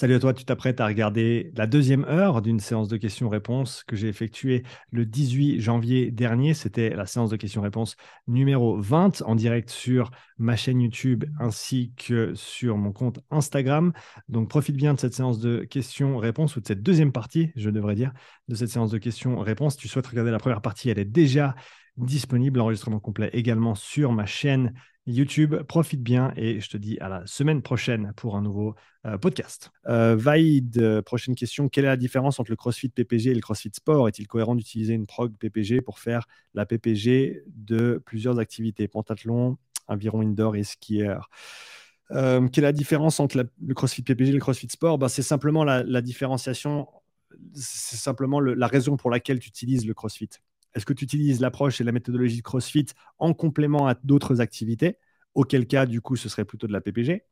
Salut à toi, tu t'apprêtes à regarder la deuxième heure d'une séance de questions-réponses que j'ai effectuée le 18 janvier dernier. C'était la séance de questions-réponses numéro 20 en direct sur ma chaîne YouTube ainsi que sur mon compte Instagram. Donc profite bien de cette séance de questions-réponses ou de cette deuxième partie, je devrais dire, de cette séance de questions-réponses. Tu souhaites regarder la première partie, elle est déjà disponible, l'enregistrement complet également sur ma chaîne YouTube. Profite bien et je te dis à la semaine prochaine pour un nouveau euh, podcast. Euh, Vaïd, euh, prochaine question. Quelle est la différence entre le CrossFit PPG et le CrossFit Sport? Est-il cohérent d'utiliser une prog PPG pour faire la PPG de plusieurs activités? Pentathlon, aviron indoor et skieur quelle est la différence entre le CrossFit PPG et le CrossFit Sport? Bah, C'est simplement la, différenciation, c'est simplement la raison pour laquelle tu utilises le CrossFit. Est-ce que tu utilises l'approche et la méthodologie de CrossFit en complément à d'autres activités Auquel cas, du coup, ce serait plutôt de la PPG.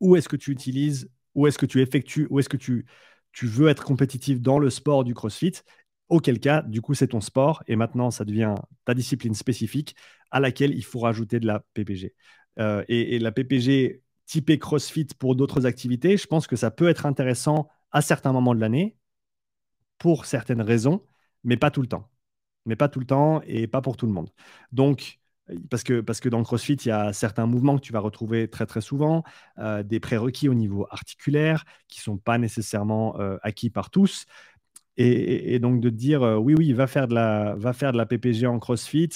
Ou est-ce que tu utilises, ou est-ce que tu effectues, ou est-ce que tu, veux être compétitif dans le sport du CrossFit Auquel cas, du coup, c'est ton sport et maintenant, ça devient ta discipline spécifique à laquelle il faut rajouter de la PPG. Euh, et, et la PPG typée CrossFit pour d'autres activités, je pense que ça peut être intéressant à certains moments de l'année pour certaines raisons, mais pas tout le temps mais pas tout le temps et pas pour tout le monde. Donc, parce que, parce que dans CrossFit, il y a certains mouvements que tu vas retrouver très très souvent, euh, des prérequis au niveau articulaire qui ne sont pas nécessairement euh, acquis par tous. Et, donc de dire euh, oui, oui, va faire, de la, va faire de la PPG en CrossFit.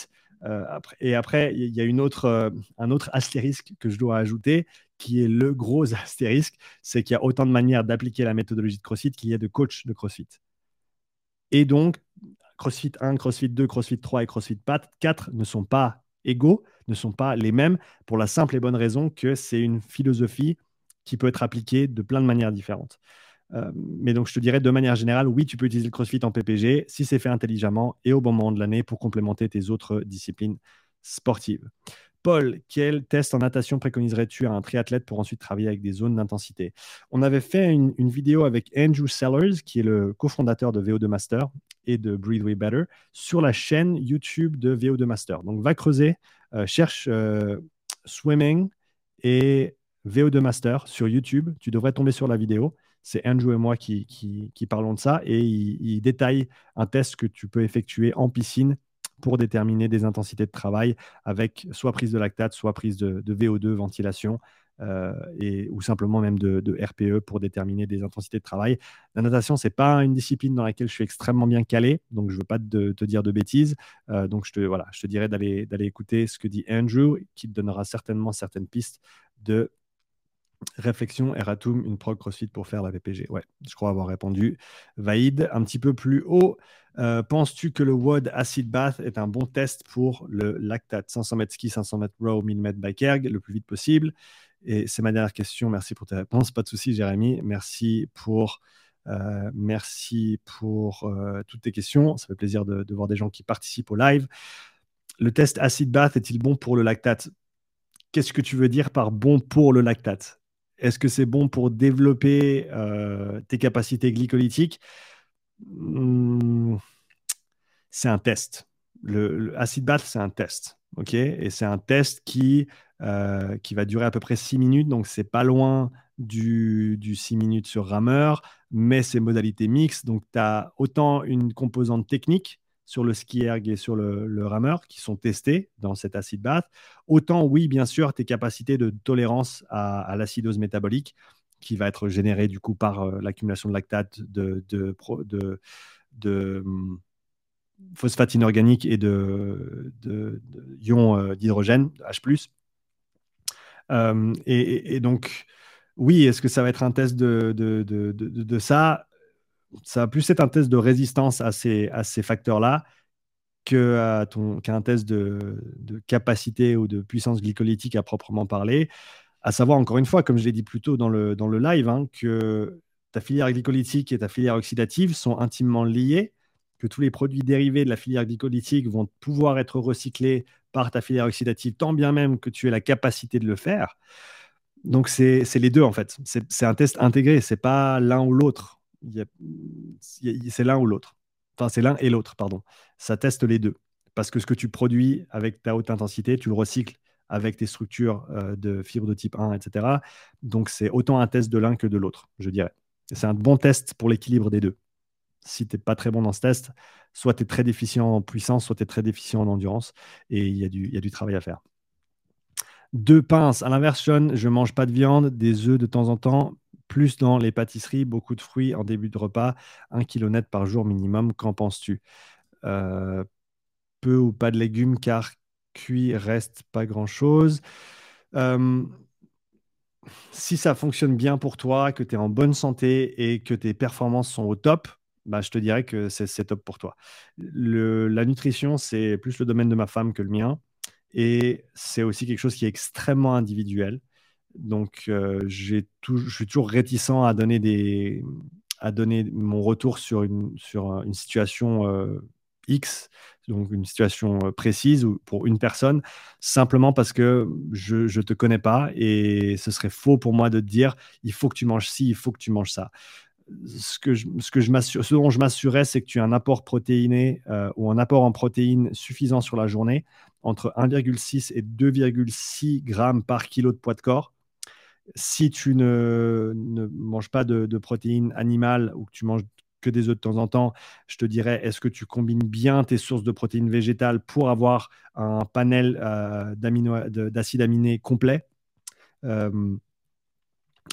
Après, et après, il y a une autre, un autre astérisque que je dois ajouter, qui est le gros astérisque, c'est qu'il y a autant de manières d'appliquer la méthodologie de CrossFit qu'il y a de coachs de CrossFit. Et donc, CrossFit 1, CrossFit 2, CrossFit 3 et CrossFit 4 ne sont pas égaux, ne sont pas les mêmes, pour la simple et bonne raison que c'est une philosophie qui peut être appliquée de plein de manières différentes. Euh, mais donc, je te dirais de manière générale, oui, tu peux utiliser le CrossFit en PPG si c'est fait intelligemment et au bon moment de l'année pour complémenter tes autres disciplines sportives. Paul, quel test en natation préconiserais-tu à un triathlète pour ensuite travailler avec des zones d'intensité? On avait fait une, vidéo avec Andrew Sellers, qui est le cofondateur de VO2 Master et de Breathe Way Better, sur la chaîne YouTube de VO2 Master. Donc, va creuser, euh, cherche euh, Swimming et VO2 Master sur YouTube. Tu devrais tomber sur la vidéo. C'est Andrew et moi qui, parlons de ça et il détaille un test que tu peux effectuer en piscine pour déterminer des intensités de travail avec soit prise de lactate, soit prise de, VO2, ventilation, euh, et, ou simplement même de, RPE pour déterminer des intensités de travail. La natation, ce n'est pas une discipline dans laquelle je suis extrêmement bien calé, donc je ne veux pas te, dire de bêtises. Euh, donc je te, voilà, je te dirais d'aller écouter ce que dit Andrew, qui te donnera certainement certaines pistes de Réflexion, Eratum, une prog CrossFit pour faire la VPG. Ouais, je crois avoir répondu. Vaïd, un petit peu plus haut. Euh, penses-tu que le WOD Acid Bath est un bon test pour le lactate? 500 mètres ski, 500 mètres row, 1000 mètres bike erg le plus vite possible Et c'est ma dernière question. Merci pour tes réponses. Pas de souci, Jérémy. Merci pour, euh, euh, toutes tes questions. Ça fait plaisir de, de voir des gens qui participent au live. Le test Acid Bath est-il bon pour le lactate? Qu'est-ce que tu veux dire par bon pour le lactate? Est-ce que c'est bon pour développer euh, tes capacités glycolytiques? Hmm, C'est un test. Le, acid bath, c'est un test. Et c'est un test qui, euh, qui va durer à peu près 6 minutes. Donc, c'est pas loin du, du 6 minutes sur rameur, mais c'est modalité mixte. Donc, tu as autant une composante technique sur le ski erg et sur le, rameur qui sont testés dans cet acide bath. Autant, oui, bien sûr, tes capacités de tolérance à, l'acidose métabolique qui va être générée du coup par euh, l'accumulation de lactate, de, de, de, hum, phosphate inorganique et de, ions euh, d'hydrogène, H+. Euh, et, donc, oui, est-ce que ça va être un test de ça? Ça va plus être un test de résistance à ces, à ces facteurs-là qu'un test de, capacité ou de puissance glycolytique à proprement parler. À savoir, encore une fois, comme je l'ai dit plus tôt dans le, dans le live, hein, que ta filière glycolytique et ta filière oxydative sont intimement liées, que tous les produits dérivés de la filière glycolytique vont pouvoir être recyclés par ta filière oxydative, tant bien même que tu aies la capacité de le faire. Donc, c'est les deux, en fait. C'est un test intégré, c'est pas l'un ou l'autre c'est l'un ou l'autre. Enfin, c'est l'un et l'autre, pardon. Ça teste les deux. Parce que ce que tu produis avec ta haute intensité, tu le recycles avec tes structures de fibres de type 1, etc. Donc, c'est autant un test de l'un que de l'autre, je dirais. C'est un bon test pour l'équilibre des deux. Si tu n'es pas très bon dans ce test, soit tu es très déficient en puissance, soit tu es très déficient en endurance, et il y, a du travail à faire. Deux pinces. À l'inverse, je mange pas de viande, des œufs de temps en temps, plus dans les pâtisseries, beaucoup de fruits en début de repas, un kilo net par jour minimum. Qu'en penses-tu? Euh, Peu ou pas de légumes, car cuit reste pas grand-chose. Si ça fonctionne bien pour toi, que tu es en bonne santé et que tes performances sont au top, bah, je te dirais que c'est top pour toi. la nutrition, c'est plus le domaine de ma femme que le mien. Et c'est aussi quelque chose qui est extrêmement individuel. Donc, euh, je suis toujours réticent à donner, mon retour sur une, situation euh, X, donc une situation euh, précise ou pour une personne, simplement parce que je ne te connais pas et ce serait faux pour moi de te dire il faut que tu manges ci, il faut que tu manges ça. Ce, que je, que dont je m'assurais, c'est que tu as un apport protéiné ou un apport en protéines suffisant sur la journée, entre 1,6 et 2,6 grammes par kilo de poids de corps si tu ne, manges pas de, protéines animales ou que tu manges que des œufs de temps en temps, je te dirais, est-ce que tu combines bien tes sources de protéines végétales pour avoir un panel euh, d'acides aminés complet? Euh,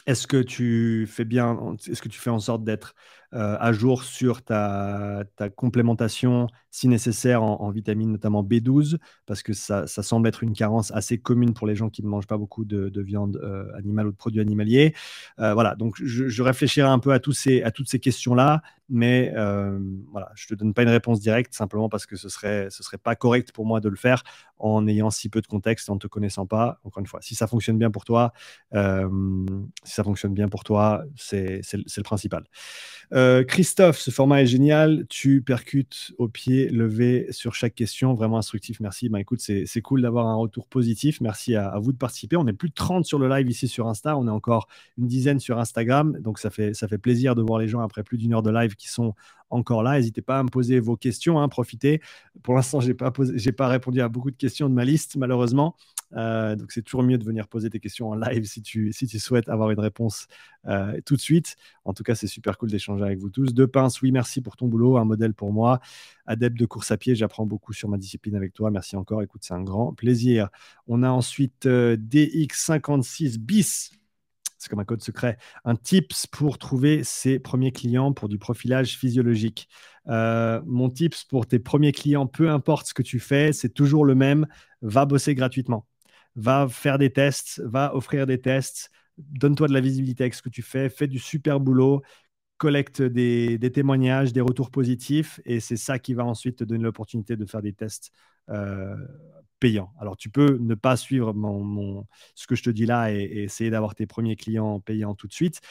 est-ce que tu fais bien, est-ce que tu fais en sorte d'être euh, à jour sur ta, complémentation, si nécessaire, en, vitamines, notamment B12, parce que ça, semble être une carence assez commune pour les gens qui ne mangent pas beaucoup de, viande euh, animale ou de produits animaliers. Euh, voilà, donc je, réfléchirai un peu à, tous ces, à toutes ces questions-là, mais voilà, je ne te donne pas une réponse directe, simplement parce que ce serait, ce serait pas correct pour moi de le faire en ayant si peu de contexte, en ne te connaissant pas. Encore une fois, si ça fonctionne bien pour toi, si ça fonctionne bien pour toi, c'est le principal. Euh, Christophe, ce format est génial. Tu percutes au pied levé sur chaque question. Vraiment instructif. Merci. Ben, écoute, c'est cool d'avoir un retour positif. Merci à, vous de participer. On est plus de 30 sur le live ici sur Insta. On est encore une dizaine sur Instagram. Donc, ça fait, plaisir de voir les gens après plus d'une heure de live qui sont encore là. N'hésitez pas à me poser vos questions, hein, profitez. Pour l'instant, je n'ai pas répondu à beaucoup de questions de ma liste, malheureusement. Euh, donc, c'est toujours mieux de venir poser tes questions en live si tu, si tu souhaites avoir une réponse euh, tout de suite. En tout cas, c'est super cool d'échanger avec vous tous. Deux pinces, oui, merci pour ton boulot, un modèle pour moi. Adepte de course à pied, j'apprends beaucoup sur ma discipline avec toi. Merci encore. Écoute, c'est un grand plaisir. On a ensuite euh, DX56 bis c'est comme un code secret, un tips pour trouver ses premiers clients pour du profilage physiologique. Euh, mon tips pour tes premiers clients, peu importe ce que tu fais, c'est toujours le même, va bosser gratuitement. Va faire des tests, va offrir des tests, donne-toi de la visibilité avec ce que tu fais, fais du super boulot, collecte des, témoignages, des retours positifs, et c'est ça qui va ensuite te donner l'opportunité de faire des tests euh, payants. Alors, tu peux ne pas suivre ce que je te dis là et, essayer d'avoir tes premiers clients payants tout de suite.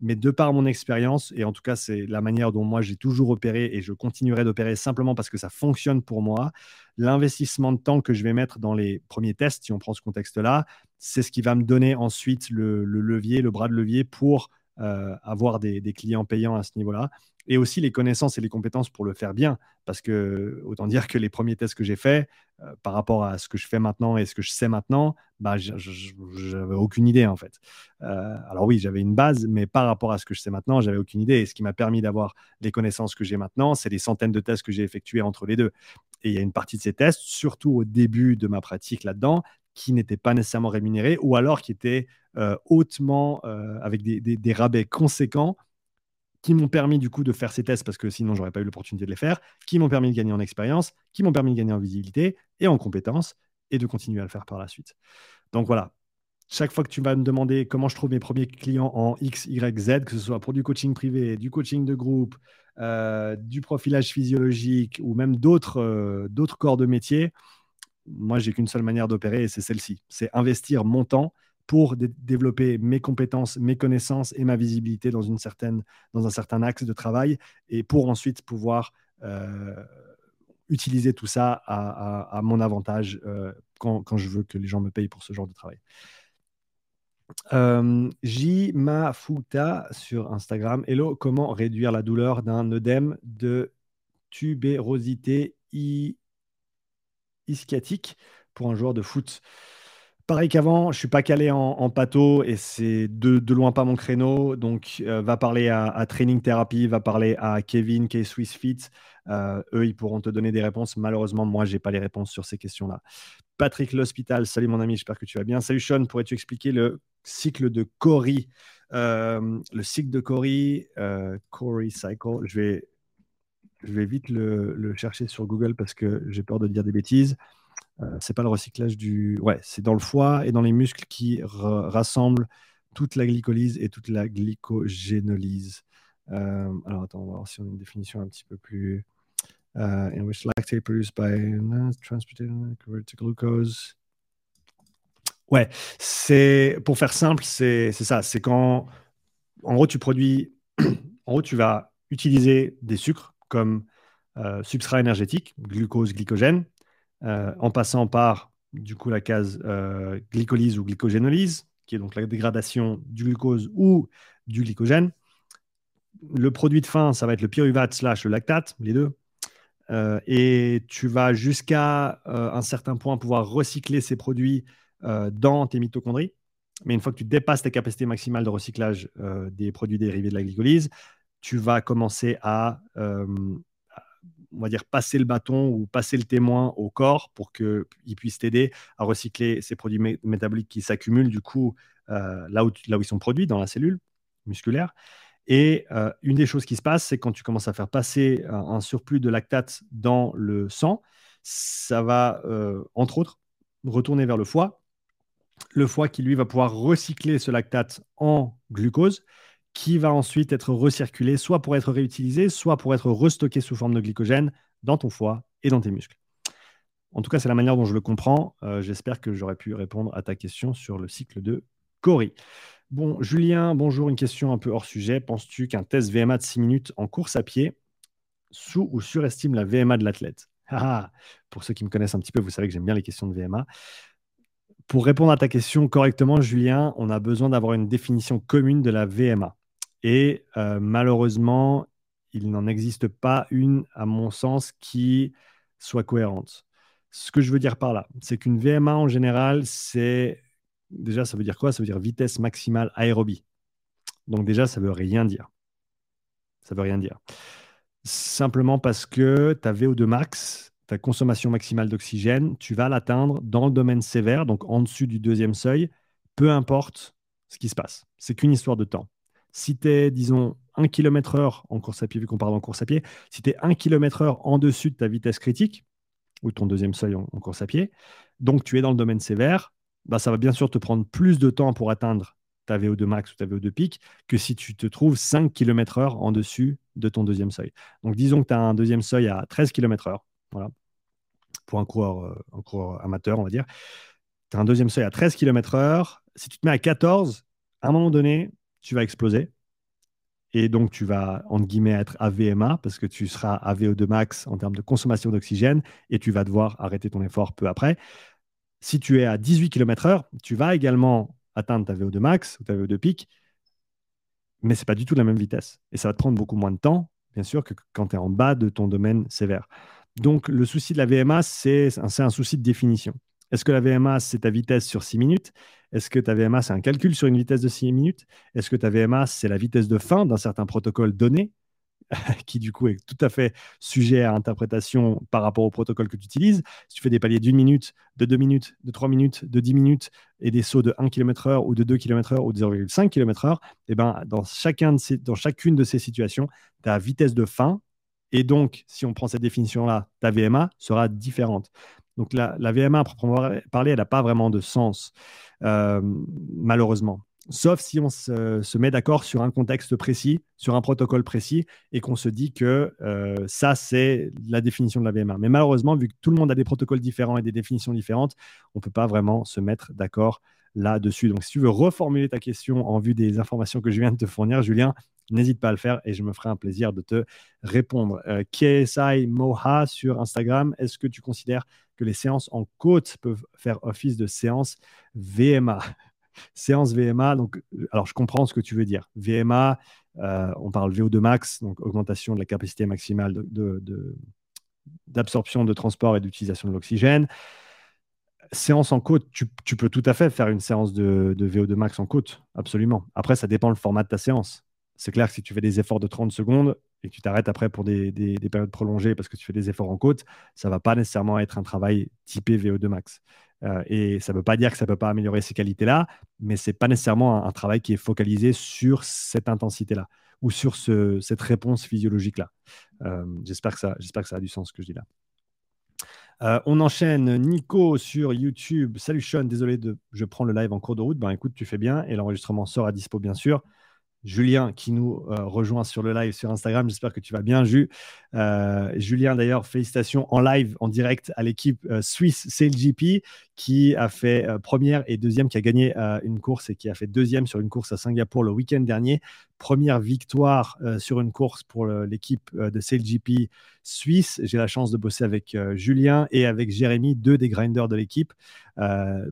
Mais de par mon expérience, et en tout cas, c'est la manière dont moi j'ai toujours opéré et je continuerai d'opérer simplement parce que ça fonctionne pour moi, l'investissement de temps que je vais mettre dans les premiers tests, si on prend ce contexte-là, c'est ce qui va me donner ensuite le, levier, le bras de levier pour euh, avoir des, clients payants à ce niveau-là et aussi les connaissances et les compétences pour le faire bien. Parce que, autant dire que les premiers tests que j'ai faits, euh, par rapport à ce que je fais maintenant et ce que je sais maintenant, bah, j'avais aucune idée en fait. Euh, alors oui, j'avais une base, mais par rapport à ce que je sais maintenant, j'avais aucune idée. Et ce qui m'a permis d'avoir les connaissances que j'ai maintenant, c'est les centaines de tests que j'ai effectués entre les deux. Et il y a une partie de ces tests, surtout au début de ma pratique là-dedans, qui n'étaient pas nécessairement rémunérés ou alors qui étaient euh, hautement, avec des, des rabais conséquents qui m'ont permis du coup de faire ces tests parce que sinon j'aurais pas eu l'opportunité de les faire, qui m'ont permis de gagner en expérience, qui m'ont permis de gagner en visibilité et en compétences et de continuer à le faire par la suite. Donc voilà, chaque fois que tu vas me demander comment je trouve mes premiers clients en X, Y, Z, que ce soit pour du coaching privé, du coaching de groupe, euh, du profilage physiologique ou même d'autres euh, corps de métier, moi j'ai qu'une seule manière d'opérer et c'est celle-ci, c'est investir mon temps pour développer mes compétences, mes connaissances et ma visibilité dans, un certain axe de travail et pour ensuite pouvoir euh, utiliser tout ça à, mon avantage euh, quand, quand, je veux que les gens me payent pour ce genre de travail. Euh, J. Mafuta sur Instagram. Hello, comment réduire la douleur d'un œdème de tubérosité ischiatique pour un joueur de foot? Pareil qu'avant, je suis pas calé en, en patho et c'est de, loin pas mon créneau. Donc, euh, va parler à, Training Therapy, va parler à Kevin, K Swiss Fit. Euh, eux, ils pourront te donner des réponses. Malheureusement, moi, j'ai pas les réponses sur ces questions-là. Patrick L'Hospital, salut mon ami, j'espère que tu vas bien. Salut Sean, pourrais-tu expliquer le cycle de Cori euh, Le cycle de Cori, Cori Cycle, je vais, je vite le chercher sur Google parce que j'ai peur de dire des bêtises. Euh, c'est pas le recyclage du. Ouais, c'est dans le foie et dans les muscles qui rassemblent toute la glycolyse et toute la glycogénolyse. Euh, alors attends, on va voir si on a une définition un petit peu plus. Uh, in which lactate produced by transported converted to glucose. Ouais, c'est pour faire simple, c'est ça. C'est quand, en gros, tu produis, en gros, tu vas utiliser des sucres comme euh, substrat énergétique, glucose, glycogène, euh, en passant par du coup la case euh, glycolyse ou glycogénolyse, qui est donc la dégradation du glucose ou du glycogène. Le produit de fin, ça va être le pyruvate slash le lactate, les deux. Euh, et tu vas jusqu'à un certain point pouvoir recycler ces produits dans tes mitochondries. Mais une fois que tu dépasses tes capacités maximales de recyclage des produits dérivés de la glycolyse, tu vas commencer à on va dire, passer le bâton ou passer le témoin au corps pour qu'il puisse t'aider à recycler ces produits métaboliques qui s'accumulent du coup euh, là, où, là où ils sont produits dans la cellule musculaire. Et euh, une des choses qui se passe, c'est quand tu commences à faire passer un, surplus de lactate dans le sang, ça va, euh, entre autres, retourner vers le foie. Le foie qui, lui, va pouvoir recycler ce lactate en glucose qui va ensuite être recirculé, soit pour être réutilisé, soit pour être restocké sous forme de glycogène dans ton foie et dans tes muscles. En tout cas, c'est la manière dont je le comprends. Euh, j'espère que j'aurais pu répondre à ta question sur le cycle de Cori. Bon, Julien, bonjour. Une question un peu hors sujet. Penses-tu qu'un test VMA de 6 minutes en course à pied sous ou surestime la VMA de l'athlète? Ah, Pour ceux qui me connaissent un petit peu, vous savez que j'aime bien les questions de VMA. Pour répondre à ta question correctement, Julien, on a besoin d'avoir une définition commune de la VMA. Et euh, malheureusement, il n'en existe pas une, à mon sens, qui soit cohérente. Ce que je veux dire par là, c'est qu'une VMA en général, c'est déjà, ça veut dire quoi? Ça veut dire vitesse maximale aérobie. Donc déjà, ça veut rien dire. Ça veut rien dire. Simplement parce que ta VO2 max, ta consommation maximale d'oxygène, tu vas l'atteindre dans le domaine sévère, donc en dessus du deuxième seuil, peu importe ce qui se passe. C'est qu'une histoire de temps. Si tu es, disons, 1 km/h en course à pied, vu qu'on parle en course à pied, si tu es 1 km/h en dessus de ta vitesse critique, ou ton deuxième seuil en, course à pied, donc tu es dans le domaine sévère, bah, ça va bien sûr te prendre plus de temps pour atteindre ta VO2 max ou ta VO2 pic que si tu te trouves 5 km/h en dessus de ton deuxième seuil. Donc disons que tu as un deuxième seuil à 13 km/h, voilà, pour euh, un coureur amateur, on va dire. Tu as un deuxième seuil à 13 km/h. Si tu te mets à 14, à un moment donné, tu vas exploser. Et donc, tu vas, entre guillemets, être AVMA parce que tu seras à VO2 max en termes de consommation d'oxygène et tu vas devoir arrêter ton effort peu après. Si tu es à 18 km/h, tu vas également atteindre ta VO2 max ou ta VO2 pic, mais ce n'est pas du tout la même vitesse. Et ça va te prendre beaucoup moins de temps, bien sûr, que quand tu es en bas de ton domaine sévère. Donc, le souci de la VMA, c'est un souci de définition. Est-ce que la VMA, c'est ta vitesse sur 6 minutes? Est-ce que ta VMA, c'est un calcul sur une vitesse de 6 minutes? Est-ce que ta VMA, c'est la vitesse de fin d'un certain protocole donné qui du coup est tout à fait sujet à interprétation par rapport au protocole que tu utilises? Si tu fais des paliers d'une minute, de deux minutes, de trois minutes, de 10 minutes et des sauts de 1 km/h ou de 2 km/h ou de 0,5 km/h, eh ben, dans chacune de ces situations, ta vitesse de fin et donc, si on prend cette définition-là, ta VMA sera différente. Donc la, VMA, à proprement parler, elle n'a pas vraiment de sens, euh, malheureusement. Sauf si on se, met d'accord sur un contexte précis, sur un protocole précis, et qu'on se dit que euh, ça, c'est la définition de la VMA. Mais malheureusement, vu que tout le monde a des protocoles différents et des définitions différentes, on ne peut pas vraiment se mettre d'accord là-dessus. Donc, si tu veux reformuler ta question en vue des informations que je viens de te fournir, Julien, n'hésite pas à le faire et je me ferai un plaisir de te répondre. Euh, KSI Moha sur Instagram, est-ce que tu considères que les séances en côte peuvent faire office de séance VMA Séance VMA, donc, alors je comprends ce que tu veux dire. VMA, euh, on parle VO2 max, donc augmentation de la capacité maximale d'absorption, de, de, transport et d'utilisation de l'oxygène. séance en côte, tu, peux tout à fait faire une séance de, VO2 max en côte, absolument. Après, ça dépend le format de ta séance. C'est clair que si tu fais des efforts de 30 secondes et que tu t'arrêtes après pour des, périodes prolongées parce que tu fais des efforts en côte, ça va pas nécessairement être un travail typé VO2 max. Euh, et ça ne veut pas dire que ça ne peut pas améliorer ces qualités-là, mais ce n'est pas nécessairement un, travail qui est focalisé sur cette intensité-là ou sur cette réponse physiologique-là. Euh, j'espère que, ça, a du sens ce que je dis là. Euh, on enchaîne Nico sur YouTube. Salut Sean, désolé de je prends le live en cours de route. Ben écoute, tu fais bien et l'enregistrement sort à dispo bien sûr. Julien qui nous euh, rejoint sur le live sur Instagram. J'espère que tu vas bien, Ju. Euh, Julien, d'ailleurs, félicitations en live, en direct à l'équipe euh, suisse CLGP qui a fait première et deuxième, qui a gagné une course et qui a fait deuxième sur une course à Singapour le week-end dernier. Première victoire sur une course pour l'équipe de CLGP suisse. J'ai la chance de bosser avec Julien et avec Jérémy, deux des grinders de l'équipe.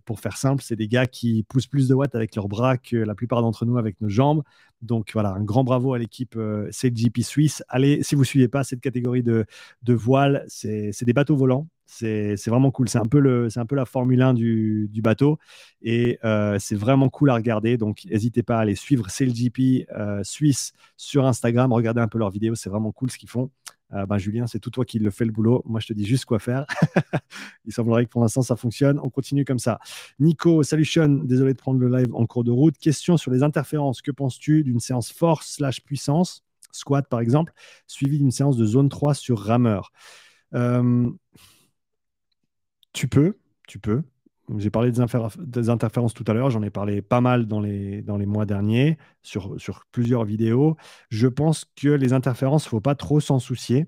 Pour faire simple, c'est des gars qui poussent plus de watts avec leurs bras que la plupart d'entre nous avec nos jambes. Donc voilà, un grand bravo à l'équipe euh, CGP Suisse. Allez, si vous ne suivez pas cette catégorie de, de voile, c'est des bateaux volants. C'est vraiment cool. C'est un, peu un peu la Formule 1 du, bateau. Et euh, c'est vraiment cool à regarder. Donc n'hésitez pas à aller suivre CLGP euh, Suisse sur Instagram. Regardez un peu leurs vidéos. C'est vraiment cool ce qu'ils font. Euh, ben, Julien, c'est tout toi qui le fais le boulot. Moi, je te dis juste quoi faire. Il semblerait que pour l'instant, ça fonctionne. On continue comme ça. Nico, salut Sean. Désolé de prendre le live en cours de route. Question sur les interférences. Que penses-tu d'une séance force slash puissance, squat par exemple, suivie d'une séance de zone 3 sur rameur Tu peux, tu peux. J'ai parlé des, interférences tout à l'heure, j'en ai parlé pas mal dans les, dans les mois derniers sur, sur plusieurs vidéos. Je pense que les interférences, il ne faut pas trop s'en soucier,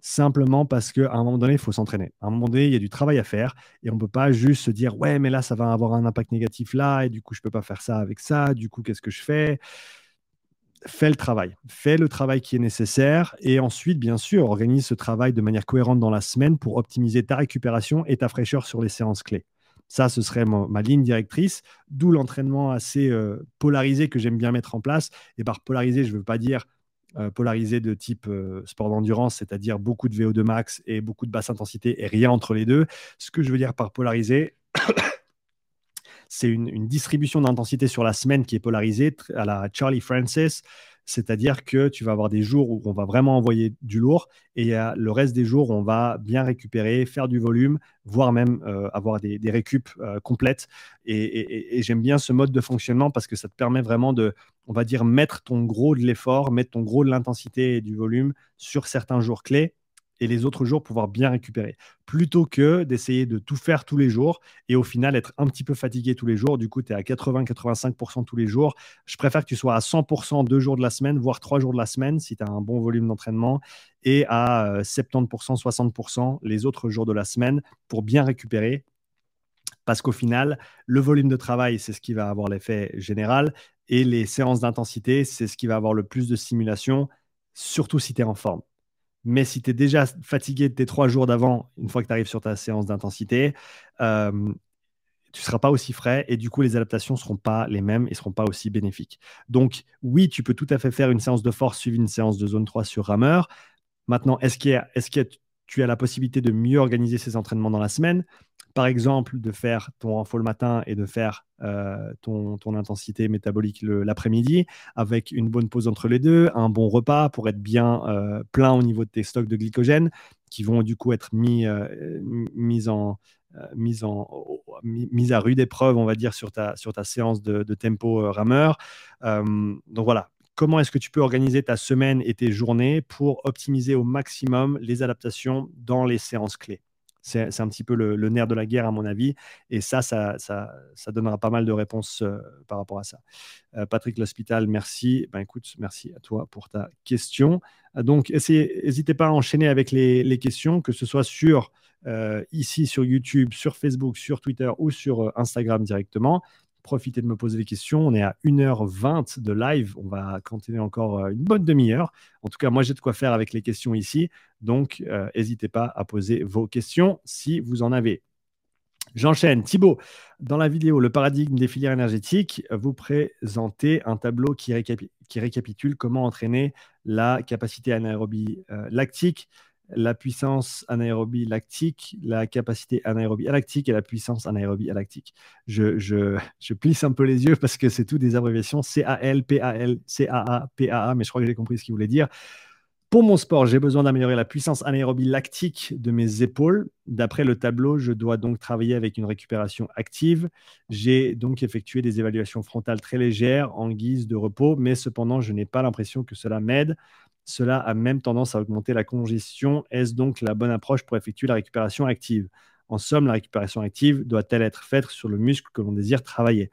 simplement parce qu'à un moment donné, il faut s'entraîner. À un moment donné, il y a du travail à faire et on ne peut pas juste se dire Ouais, mais là, ça va avoir un impact négatif là, et du coup, je ne peux pas faire ça avec ça, du coup, qu'est-ce que je fais? Fais le travail, fais le travail qui est nécessaire et ensuite, bien sûr, organise ce travail de manière cohérente dans la semaine pour optimiser ta récupération et ta fraîcheur sur les séances clés. Ça, ce serait ma, ligne directrice, d'où l'entraînement assez euh, polarisé que j'aime bien mettre en place. Et par polarisé, je ne veux pas dire euh, polarisé de type euh, sport d'endurance, c'est-à-dire beaucoup de VO2 max et beaucoup de basse intensité et rien entre les deux. Ce que je veux dire par polarisé, c'est une, distribution d'intensité sur la semaine qui est polarisée à la Charlie Francis, c'est-à-dire que tu vas avoir des jours où on va vraiment envoyer du lourd et le reste des jours on va bien récupérer, faire du volume, voire même euh, avoir des, des récup euh, complètes. Et, j'aime bien ce mode de fonctionnement parce que ça te permet vraiment de, on va dire, mettre ton gros de l'effort, mettre ton gros de l'intensité et du volume sur certains jours clés et les autres jours pouvoir bien récupérer. Plutôt que d'essayer de tout faire tous les jours et au final être un petit peu fatigué tous les jours. Du coup, tu es à 80-85% tous les jours. Je préfère que tu sois à 100% deux jours de la semaine, voire trois jours de la semaine si tu as un bon volume d'entraînement et à 70%, euh, 60% les autres jours de la semaine pour bien récupérer. Parce qu'au final, le volume de travail, c'est ce qui va avoir l'effet général et les séances d'intensité, c'est ce qui va avoir le plus de stimulation, surtout si tu es en forme. Mais si tu es déjà fatigué de tes trois jours d'avant, une fois que tu arrives sur ta séance d'intensité, euh, tu ne seras pas aussi frais et du coup, les adaptations ne seront pas les mêmes et ne seront pas aussi bénéfiques. Donc, oui, tu peux tout à fait faire une séance de force suivie d'une séance de zone 3 sur rameur. Maintenant, est-ce que est tu as la possibilité de mieux organiser ces entraînements dans la semaine? Par exemple, de faire ton renfort le matin et de faire euh, ton, intensité métabolique l'après-midi, avec une bonne pause entre les deux, un bon repas pour être bien euh, plein au niveau de tes stocks de glycogène, qui vont du coup être mis, euh, mise, en, mise à rude épreuve, on va dire, sur ta, sur ta séance de, de tempo rameur. donc voilà, comment est-ce que tu peux organiser ta semaine et tes journées pour optimiser au maximum les adaptations dans les séances clés? C'est un petit peu le, nerf de la guerre, à mon avis. Et ça, ça, donnera pas mal de réponses euh, par rapport à ça. Euh, Patrick L'Hospital, merci. Ben, écoute, merci à toi pour ta question. Euh, donc, n'hésitez pas à enchaîner avec les, questions, que ce soit sur ici sur YouTube, sur Facebook, sur Twitter ou sur Instagram directement profitez de me poser des questions. On est à 1h20 de live. On va continuer encore euh, une bonne demi-heure. En tout cas, moi, j'ai de quoi faire avec les questions ici. Donc, euh, n'hésitez pas à poser vos questions si vous en avez. J'enchaîne. Thibaut, dans la vidéo Le paradigme des filières énergétiques, vous présentez un tableau qui, récapitule comment entraîner la capacité anaérobie euh, lactique la puissance anaérobie lactique, la capacité anaérobie lactique et la puissance anaérobie lactique. Je, je, plisse un peu les yeux parce que c'est tout des abréviations CAL, PAL, CAA, PAA, mais je crois que j'ai compris ce qu'il voulait dire. Pour mon sport, j'ai besoin d'améliorer la puissance anaérobie lactique de mes épaules. D'après le tableau, je dois donc travailler avec une récupération active. J'ai donc effectué des évaluations frontales très légères en guise de repos, mais cependant, je n'ai pas l'impression que cela m'aide. Cela a même tendance à augmenter la congestion. Est-ce donc la bonne approche pour effectuer la récupération active? En somme, la récupération active doit-elle être faite sur le muscle que l'on désire travailler?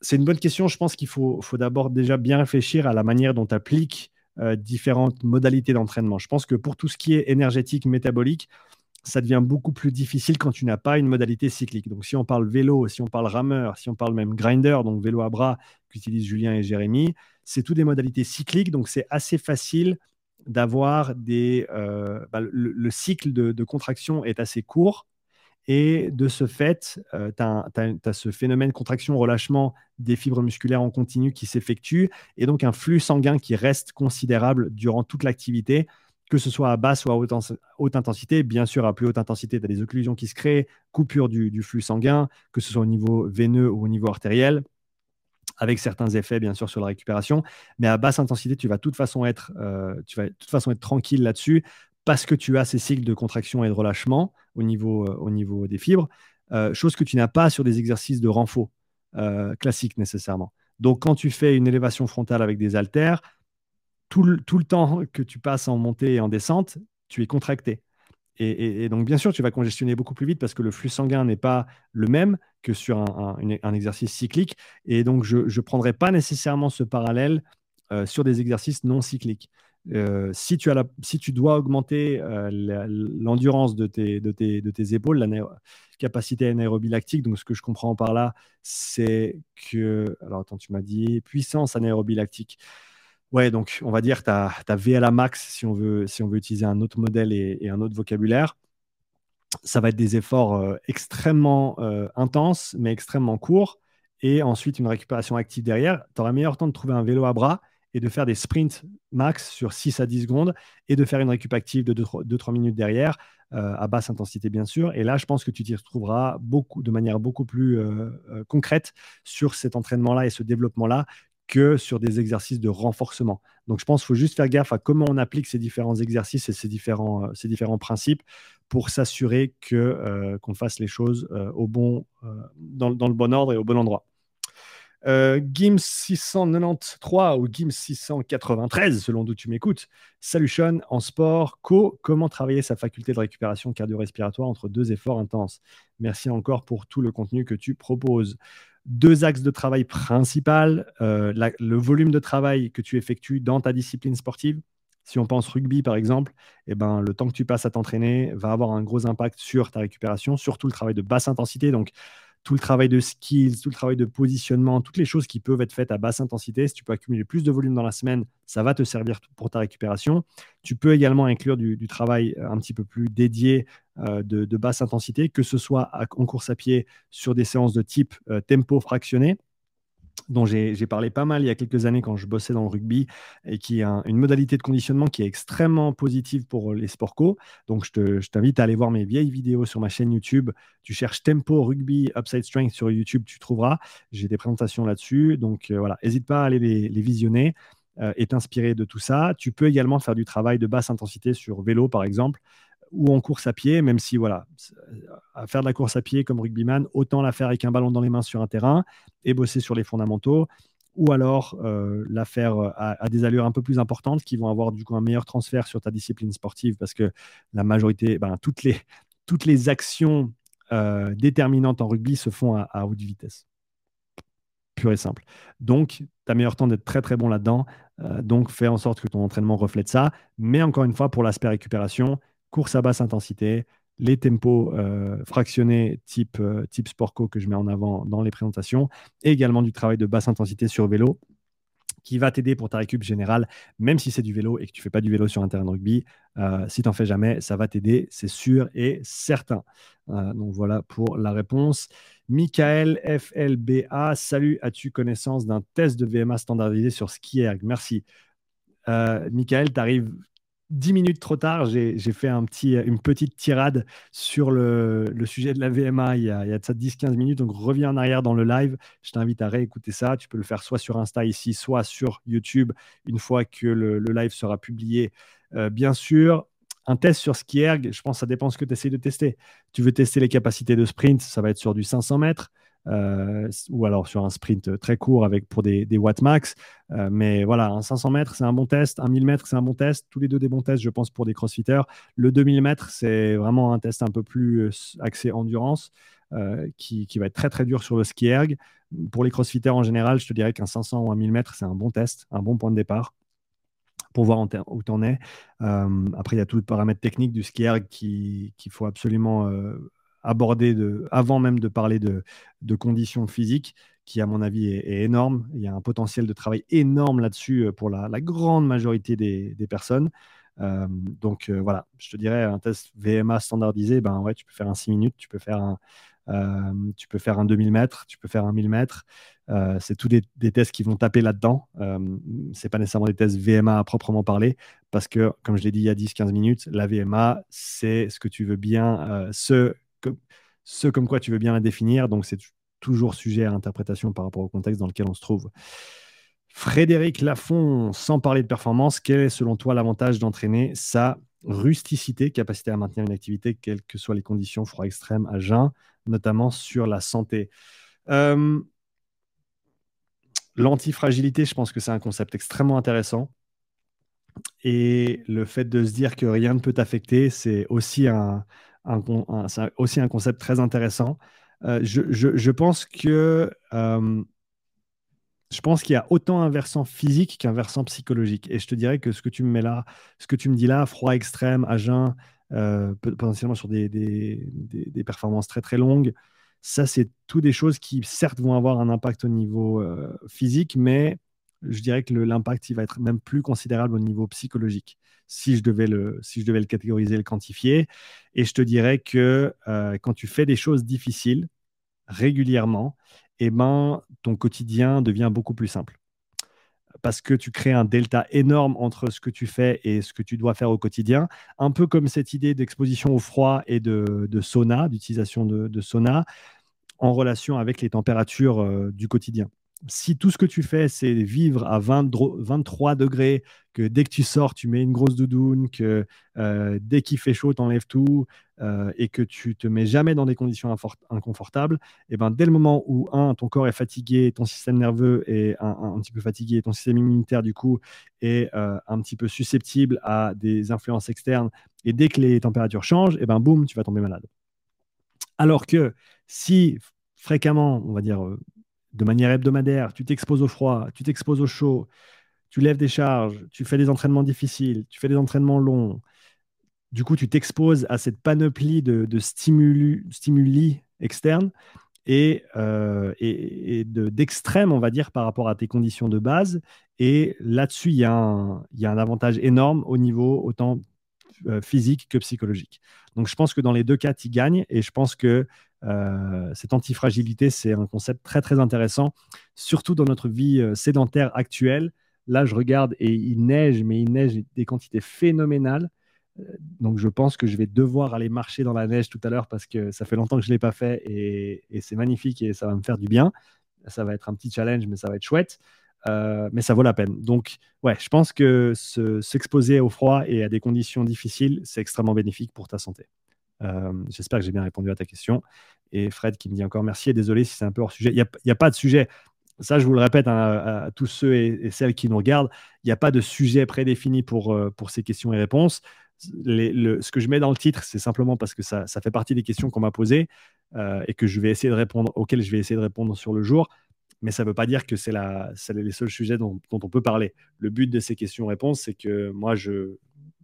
C'est une bonne question. Je pense qu'il faut, d'abord déjà bien réfléchir à la manière dont tu appliques euh, différentes modalités d'entraînement. Je pense que pour tout ce qui est énergétique, métabolique, ça devient beaucoup plus difficile quand tu n'as pas une modalité cyclique. Donc, si on parle vélo, si on parle rameur, si on parle même grinder, donc vélo à bras qu'utilisent Julien et Jérémy, c'est tout des modalités cycliques. Donc, c'est assez facile d'avoir des. Euh, bah, le, cycle de, contraction est assez court. Et de ce fait, euh, tu as, ce phénomène contraction-relâchement des fibres musculaires en continu qui s'effectue, et donc un flux sanguin qui reste considérable durant toute l'activité, que ce soit à basse ou à haute, intensité. Bien sûr, à plus haute intensité, tu as des occlusions qui se créent, coupure du, flux sanguin, que ce soit au niveau veineux ou au niveau artériel avec certains effets bien sûr sur la récupération, mais à basse intensité, tu vas de toute façon être, euh, tu vas toute façon être tranquille là-dessus parce que tu as ces cycles de contraction et de relâchement au niveau, euh, au niveau des fibres, euh, chose que tu n'as pas sur des exercices de renfort classiques nécessairement. Donc, quand tu fais une élévation frontale avec des haltères, tout le, temps que tu passes en montée et en descente, tu es contracté. Et, donc, bien sûr, tu vas congestionner beaucoup plus vite parce que le flux sanguin n'est pas le même que sur un, exercice cyclique. Et donc, je ne prendrai pas nécessairement ce parallèle sur des exercices non cycliques. Euh, si, tu dois augmenter euh, l'endurance de tes, de, tes, de tes épaules, la capacité anaérobie lactique, donc ce que je comprends par là, c'est que. Alors attends, tu m'as dit puissance anaérobie lactique. Ouais, donc on va dire tu as, as, V à la max si on veut, utiliser un autre modèle et, un autre vocabulaire. Ça va être des efforts euh, extrêmement intenses, mais extrêmement courts. Et ensuite, une récupération active derrière. Tu auras meilleur temps de trouver un vélo à bras et de faire des sprints max sur 6 à 10 secondes et de faire une récup active de 2-3 minutes derrière, euh, à basse intensité bien sûr. Et là, je pense que tu t'y retrouveras beaucoup, de manière beaucoup plus euh, euh, concrète sur cet entraînement-là et ce développement-là que sur des exercices de renforcement. Donc je pense qu'il faut juste faire gaffe à comment on applique ces différents exercices et ces différents, ces différents principes pour s'assurer que, qu'on fasse les choses au bon, dans, dans le bon ordre et au bon endroit. Euh, Gims 693 ou Gims 693, selon d'où tu m'écoutes. Salut Sean, en sport, co, comment travailler sa faculté de récupération cardio-respiratoire entre deux efforts intenses Merci encore pour tout le contenu que tu proposes. Deux axes de travail principal, euh, le volume de travail que tu effectues dans ta discipline sportive. Si on pense rugby par exemple, eh ben, le temps que tu passes à t'entraîner va avoir un gros impact sur ta récupération, surtout le travail de basse intensité. Donc, tout le travail de skills, tout le travail de positionnement, toutes les choses qui peuvent être faites à basse intensité. Si tu peux accumuler plus de volume dans la semaine, ça va te servir pour ta récupération. Tu peux également inclure du, travail euh, un petit peu plus dédié euh, de, basse intensité, que ce soit en course à pied sur des séances de type euh, tempo fractionné dont j'ai parlé pas mal il y a quelques années quand je bossais dans le rugby et qui est une modalité de conditionnement qui est extrêmement positive pour les sports co. Donc, je t'invite à aller voir mes vieilles vidéos sur ma chaîne YouTube. Tu cherches Tempo Rugby Upside Strength sur YouTube, tu trouveras. J'ai des présentations là-dessus. Donc, euh, voilà, n'hésite pas à aller les, visionner euh, et t'inspirer de tout ça. Tu peux également faire du travail de basse intensité sur vélo, par exemple ou en course à pied, même si voilà, à faire de la course à pied comme rugbyman, autant la faire avec un ballon dans les mains sur un terrain et bosser sur les fondamentaux, ou alors euh, la faire euh, à, des allures un peu plus importantes qui vont avoir du coup un meilleur transfert sur ta discipline sportive parce que la majorité, ben, toutes, les, toutes les actions euh, déterminantes en rugby se font à, haute vitesse. Pur et simple. Donc, tu as meilleur temps d'être très très bon là-dedans. donc, fais en sorte que ton entraînement reflète ça. Mais encore une fois, pour l'aspect récupération, course à basse intensité, les tempos euh, fractionnés type, euh, type que je mets en avant dans les présentations, et également du travail de basse intensité sur vélo qui va t'aider pour ta récup générale, même si c'est du vélo et que tu ne fais pas du vélo sur un terrain de rugby. Euh, si tu n'en fais jamais, ça va t'aider, c'est sûr et certain. donc voilà pour la réponse. Michael FLBA, salut, as-tu connaissance d'un test de VMA standardisé sur Ski Merci. Michael, tu arrives dix minutes trop tard, j'ai fait un petit, une petite tirade sur le, sujet de la VMA il y a, de ça 10-15 minutes. Donc, reviens en arrière dans le live. Je t'invite à réécouter ça. Tu peux le faire soit sur Insta ici, soit sur YouTube une fois que le, live sera publié. Euh, bien sûr, un test sur Skierg, je pense que ça dépend de ce que tu essaies de tester. Tu veux tester les capacités de sprint, ça va être sur du 500 mètres. Euh, ou alors sur un sprint très court avec pour des, watts max. Euh, mais voilà, un 500 mètres, c'est un bon test. Un 1000 mètres, c'est un bon test. Tous les deux des bons tests, je pense, pour des crossfitters. Le 2000 mètres, c'est vraiment un test un peu plus euh, axé endurance. qui, qui, va être très très dur sur le ski erg. Pour les crossfitters en général, je te dirais qu'un 500 ou un 1000 mètres, c'est un bon test, un bon point de départ pour voir où tu en es. après, il y a tout le paramètre technique du ski erg qu'il faut absolument aborder de, avant même de parler de, conditions physiques, qui à mon avis est, énorme. Il y a un potentiel de travail énorme là-dessus euh, pour la, grande majorité des, personnes. Euh, donc euh, voilà, je te dirais un test VMA standardisé, ben ouais, tu peux faire un 6 minutes, tu peux faire un, tu peux faire un 2000 mètres, tu peux faire un 1000 mètres. c'est tous des, tests qui vont taper là-dedans. c'est pas nécessairement des tests VMA à proprement parler, parce que, comme je l'ai dit il y a 10-15 minutes, la VMA, c'est ce que tu veux bien, ce ce comme quoi tu veux bien la définir. Donc, c'est toujours sujet à interprétation par rapport au contexte dans lequel on se trouve. Frédéric Lafont, sans parler de performance, quel est selon toi l'avantage d'entraîner sa rusticité, capacité à maintenir une activité, quelles que soient les conditions, froid extrême, à jeun, notamment sur la santé? Euh, L'antifragilité, je pense que c'est un concept extrêmement intéressant. Et le fait de se dire que rien ne peut t'affecter, c'est aussi un, c'est aussi un concept très intéressant. Euh, je, pense que euh, je pense qu'il y a autant un versant physique qu'un versant psychologique. Et je te dirais que ce que tu me mets là, ce que tu me dis là, froid extrême, à jeun, euh, potentiellement sur des, des, performances très très longues, ça c'est tout des choses qui certes vont avoir un impact au niveau physique, mais je dirais que l'impact va être même plus considérable au niveau psychologique si je devais le, si je devais le catégoriser, le quantifier. Et je te dirais que euh, quand tu fais des choses difficiles régulièrement, eh ben, ton quotidien devient beaucoup plus simple. Parce que tu crées un delta énorme entre ce que tu fais et ce que tu dois faire au quotidien. Un peu comme cette idée d'exposition au froid et de, sauna, d'utilisation de, sauna, en relation avec les températures euh, du quotidien si tout ce que tu fais, c'est vivre à 23 degrés, que dès que tu sors, tu mets une grosse doudoune, que euh, dès qu'il fait chaud, tu enlèves tout, euh, et que tu te mets jamais dans des conditions inconfortables, et eh ben, dès le moment où, un, ton corps est fatigué, ton système nerveux est un, petit peu fatigué, ton système immunitaire, du coup, est euh, un petit peu susceptible à des influences externes, et dès que les températures changent, et eh ben, boum, tu vas tomber malade. Alors que si fréquemment, on va dire de manière hebdomadaire, tu t'exposes au froid, tu t'exposes au chaud, tu lèves des charges, tu fais des entraînements difficiles, tu fais des entraînements longs. Du coup, tu t'exposes à cette panoplie de, stimuli, externes et, euh, d'extrêmes, on va dire, par rapport à tes conditions de base. Et là-dessus, il y, a un avantage énorme au niveau autant euh, physique que psychologique. Donc, je pense que dans les deux cas, tu gagnes. Et je pense que euh, cette antifragilité, c'est un concept très très intéressant, surtout dans notre vie euh, sédentaire actuelle. Là, je regarde et il neige, mais il neige des quantités phénoménales. Euh, donc, je pense que je vais devoir aller marcher dans la neige tout à l'heure parce que ça fait longtemps que je ne l'ai pas fait et, c'est magnifique et ça va me faire du bien. Ça va être un petit challenge, mais ça va être chouette. mais ça vaut la peine. Donc, ouais, je pense que s'exposer au froid et à des conditions difficiles, c'est extrêmement bénéfique pour ta santé. Euh, j'espère que j'ai bien répondu à ta question. Et Fred qui me dit encore merci et désolé si c'est un peu hors sujet. Il n'y a, pas de sujet. Ça, je vous le répète hein, à, tous ceux et, celles qui nous regardent, il n'y a pas de sujet prédéfini pour, euh, pour ces questions et réponses. ce que je mets dans le titre, c'est simplement parce que ça, ça, fait partie des questions qu'on m'a posées euh, et que je vais essayer de répondre, auxquelles je vais essayer de répondre sur le jour. Mais ça ne veut pas dire que c'est les seuls sujets dont, dont, on peut parler. Le but de ces questions-réponses, c'est que moi, je,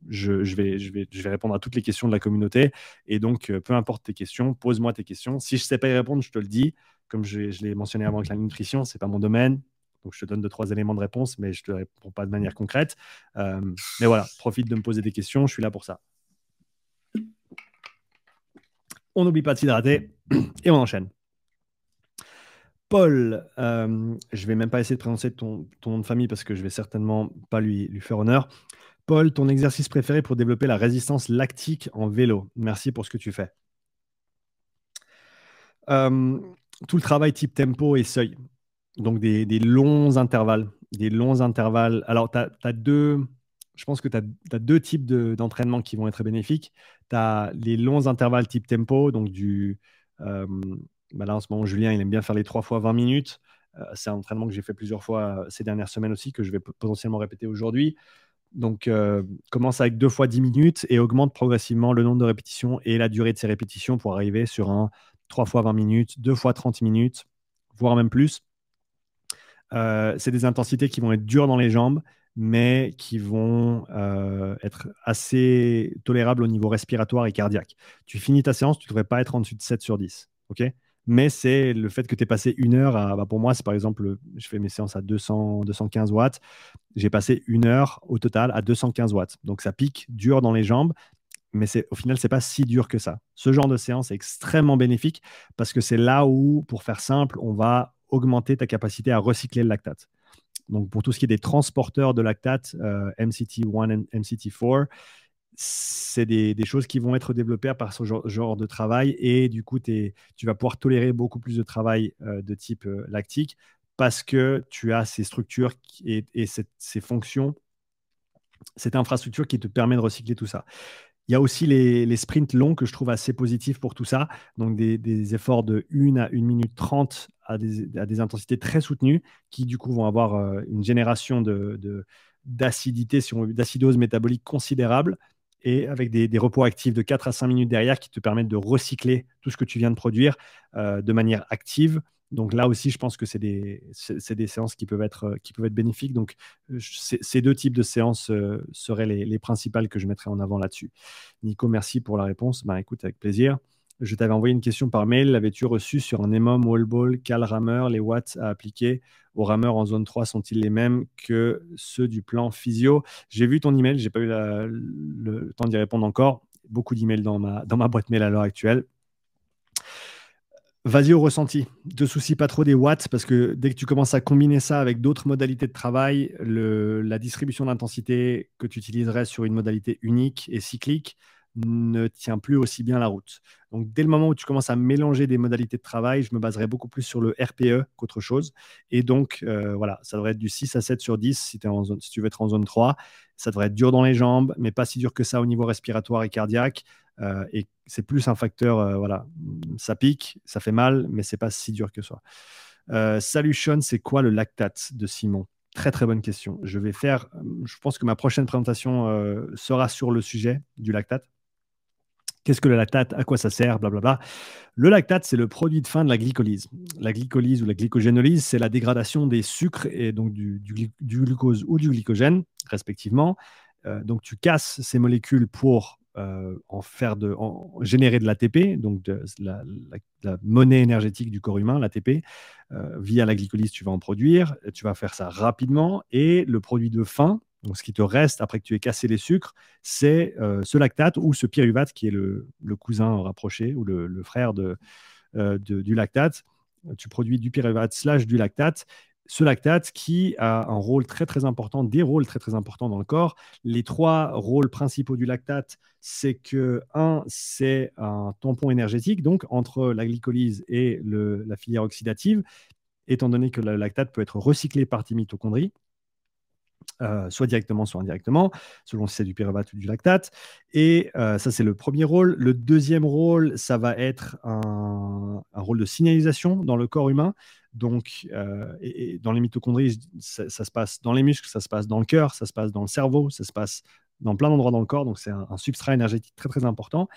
je, vais, répondre à toutes les questions de la communauté. Et donc, euh, peu importe tes questions, pose-moi tes questions. Si je ne sais pas y répondre, je te le dis. Comme je, l'ai mentionné avant avec la nutrition, ce n'est pas mon domaine. Donc, je te donne deux, trois éléments de réponse, mais je ne te réponds pas de manière concrète. Euh, mais voilà, profite de me poser des questions. Je suis là pour ça. On n'oublie pas de s'hydrater et on enchaîne. Paul, euh, je vais même pas essayer de prononcer ton, nom de famille parce que je vais certainement pas lui faire honneur. Paul, ton exercice préféré pour développer la résistance lactique en vélo? Merci pour ce que tu fais. Euh, tout le travail type tempo et seuil. Donc des, longs intervalles. Des longs intervalles. Alors, tu as, deux. Je pense que tu as, deux types d'entraînement qui vont être bénéfiques. Tu as les longs intervalles type tempo, donc du. Euh, bah là, en ce moment, Julien, il aime bien faire les 3 fois 20 minutes. Euh, c'est un entraînement que j'ai fait plusieurs fois ces dernières semaines aussi, que je vais potentiellement répéter aujourd'hui. Donc, commence avec 2 fois 10 minutes et augmente progressivement le nombre de répétitions et la durée de ces répétitions pour arriver sur un 3 fois 20 minutes, 2 fois 30 minutes, voire même plus. Euh, c'est des intensités qui vont être dures dans les jambes, mais qui vont euh, être assez tolérables au niveau respiratoire et cardiaque. Tu finis ta séance, tu ne devrais pas être en dessus de 7 sur 10. ok? Mais c'est le fait que tu aies passé une heure à. Bah, pour moi, c'est par exemple, je fais mes séances à 200, 215 watts. J'ai passé une heure au total à 215 watts. Donc ça pique dur dans les jambes, mais au final, c'est pas si dur que ça. Ce genre de séance est extrêmement bénéfique parce que c'est là où, pour faire simple, on va augmenter ta capacité à recycler le lactate. Donc, pour tout ce qui est des transporteurs de lactate, euh, MCT1 et MCT4, c'est des, choses qui vont être développées par ce genre, de travail et du coup, tu vas pouvoir tolérer beaucoup plus de travail euh, de type euh, lactique parce que tu as ces structures et, ces fonctions, cette infrastructure qui te permet de recycler tout ça. Il y a aussi les, sprints longs que je trouve assez positifs pour tout ça. Donc des, efforts de 1 à 1 minute 30 à des, intensités très soutenues qui du coup vont avoir euh, une génération d'acidité, d'acidose métabolique considérable et avec des, repos actifs de 4 à 5 minutes derrière qui te permettent de recycler tout ce que tu viens de produire euh, de manière active donc là aussi, je pense que c'est des, séances qui peuvent, être, bénéfiques. Donc euh, ces deux types de séances euh, seraient les, principales que je mettrais en avant là-dessus. Nico, merci pour la réponse. Bah, écoute, avec plaisir. Je t'avais envoyé une question par mail. L'avais-tu reçu sur un EMOM, wall cal rameur Les watts à appliquer aux rameurs en zone 3 sont-ils les mêmes que ceux du plan physio? J'ai vu ton email, je n'ai pas eu le temps d'y répondre encore. Beaucoup d'emails dans ma, dans ma boîte mail à l'heure actuelle. Vas-y au ressenti. Ne te soucie pas trop des watts parce que dès que tu commences à combiner ça avec d'autres modalités de travail, la distribution d'intensité que tu utiliserais sur une modalité unique et cyclique ne tient plus aussi bien la route. Donc, dès le moment où tu commences à mélanger des modalités de travail, je me baserai beaucoup plus sur le RPE qu'autre chose. Et donc, euh, voilà, ça devrait être du 6 à 7 sur 10 si, es en zone, tu veux être en zone 3. Ça devrait être dur dans les jambes, mais pas si dur que ça au niveau respiratoire et cardiaque. Euh, et c'est plus un facteur, euh, voilà, ça pique, ça fait mal, mais c'est pas si dur que ça. salut Sean, c'est quoi le lactate de Simon? Très très bonne question. Je vais faire, je pense que ma prochaine présentation sera sur le sujet du lactate. Qu'est-ce que le lactate? À quoi ça sert? Le lactate, c'est le produit de fin de la glycolyse. La glycolyse ou la glycogénolyse, c'est la dégradation des sucres et donc du, glucose ou du glycogène, respectivement. Euh, donc, tu casses ces molécules pour euh, en faire de, générer de l'ATP, donc la, monnaie énergétique du corps humain, l'ATP. Euh, via la glycolyse, tu vas en produire. Tu vas faire ça rapidement. Et le produit de fin, ce qui te reste après que tu aies cassé les sucres, c'est euh, ce lactate ou ce pyruvate qui est le, cousin rapproché ou le, frère euh, du lactate. Tu produis du pyruvate slash du lactate. Ce lactate qui a un rôle très très important, des rôles très très importants dans le corps. Les trois rôles principaux du lactate, c'est que un, c'est un tampon énergétique, donc entre la glycolyse et la filière oxydative, étant donné que le lactate peut être recyclé par tes mitochondries. Euh, soit directement, soit indirectement, selon si c'est du pyruvate ou du lactate. Et euh, ça, c'est le premier rôle. Le deuxième rôle, ça va être un, rôle de signalisation dans le corps humain. Donc, euh, et, dans les mitochondries, ça, se passe dans les muscles, ça se passe dans le cœur, ça se passe dans le cerveau, ça se passe dans plein d'endroits dans le corps. Donc, c'est un, substrat énergétique très, très important.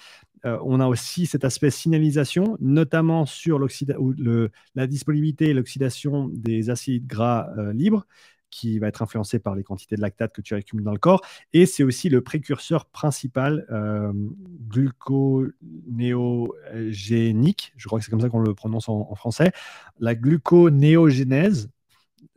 on a aussi cet aspect signalisation, notamment sur la disponibilité et l'oxydation des acides gras libres qui va être influencé par les quantités de lactate que tu accumules dans le corps. Et c'est aussi le précurseur principal euh, gluconéogénique. Je crois que c'est comme ça qu'on le prononce en, français. La gluconéogénèse,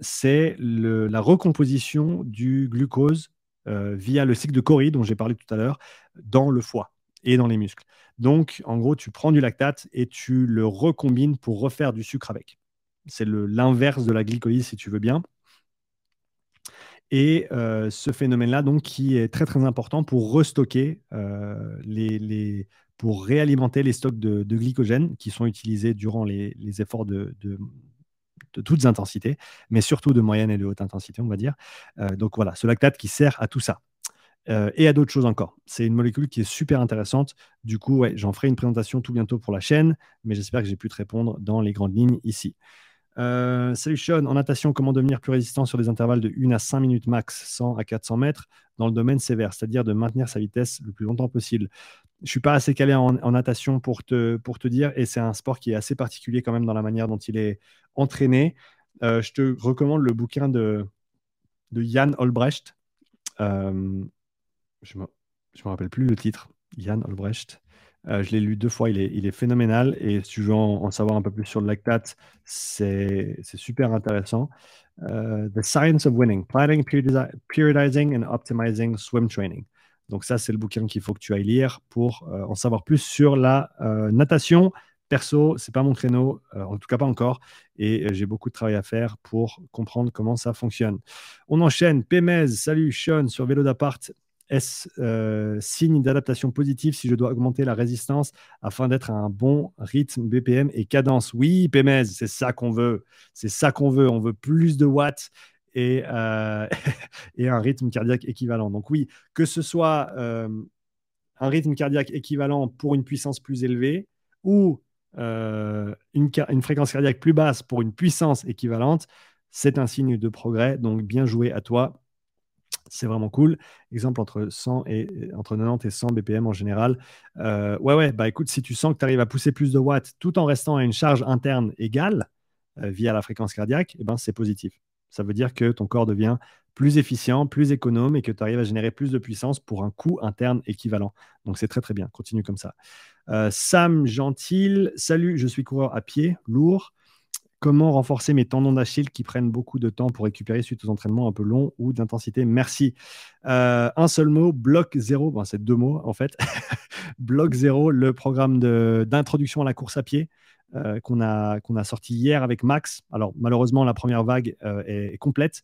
c'est la recomposition du glucose euh, via le cycle de Cori dont j'ai parlé tout à l'heure dans le foie et dans les muscles. Donc, en gros, tu prends du lactate et tu le recombines pour refaire du sucre avec. C'est l'inverse de la glycolyse, si tu veux bien. Et ce phénomène-là, donc, qui est très très important pour restocker les, pour réalimenter les stocks de, glycogène qui sont utilisés durant les, efforts de, de, toutes intensités, mais surtout de moyenne et de haute intensité, on va dire. donc voilà, ce lactate qui sert à tout ça. et à d'autres choses encore. C'est une molécule qui est super intéressante. Du coup, ouais, j'en ferai une présentation tout bientôt pour la chaîne, mais j'espère que j'ai pu te répondre dans les grandes lignes ici. Euh, salut Sean, en natation, comment devenir plus résistant sur des intervalles de 1 à 5 minutes max, 100 à 400 mètres, dans le domaine sévère, c'est-à-dire de maintenir sa vitesse le plus longtemps possible? Je ne suis pas assez calé en, natation pour te, pour te dire, et c'est un sport qui est assez particulier quand même dans la manière dont il est entraîné. Euh, je te recommande le bouquin de, de Jan Olbrecht. Euh, je ne me, me rappelle plus le titre. Jan Olbrecht. Euh, je l'ai lu deux fois, il est, phénoménal. Et si tu veux en, savoir un peu plus sur le lactate, c'est super intéressant. Euh, The Science of Winning, Planning, Periodizing and Optimizing Swim Training. Donc ça, c'est le bouquin qu'il faut que tu ailles lire pour euh, en savoir plus sur la natation. Perso, c'est pas mon créneau, en tout cas pas encore, et j'ai beaucoup de travail à faire pour comprendre comment ça fonctionne. On enchaîne. Pemez, salut Sean sur Vélo d'appart. Est-ce euh, signe d'adaptation positive si je dois augmenter la résistance afin d'être à un bon rythme BPM et cadence Oui, PMS, c'est ça qu'on veut. C'est ça qu'on veut. On veut plus de watts et, euh, et un rythme cardiaque équivalent. Donc oui, que ce soit euh, un rythme cardiaque équivalent pour une puissance plus élevée ou une, une fréquence cardiaque plus basse pour une puissance équivalente, c'est un signe de progrès. Donc bien joué à toi c'est vraiment cool. Exemple entre 100 et entre 90 et 100 BPM en général. Euh, ouais, ouais, bah écoute, si tu sens que tu arrives à pousser plus de watts tout en restant à une charge interne égale euh, via la fréquence cardiaque, eh ben, c'est positif. Ça veut dire que ton corps devient plus efficient, plus économe et que tu arrives à générer plus de puissance pour un coût interne équivalent. Donc c'est très très bien. Continue comme ça. Euh, Sam Gentil, salut, je suis coureur à pied, lourd. Comment renforcer mes tendons d'Achille qui prennent beaucoup de temps pour récupérer suite aux entraînements un peu longs ou d'intensité? Merci. Euh, un seul mot, bloc zéro. c'est deux mots en fait. bloc zéro, le programme d'introduction à la course à pied euh, qu'on a, a sorti hier avec Max. Alors malheureusement, la première vague euh, est, complète.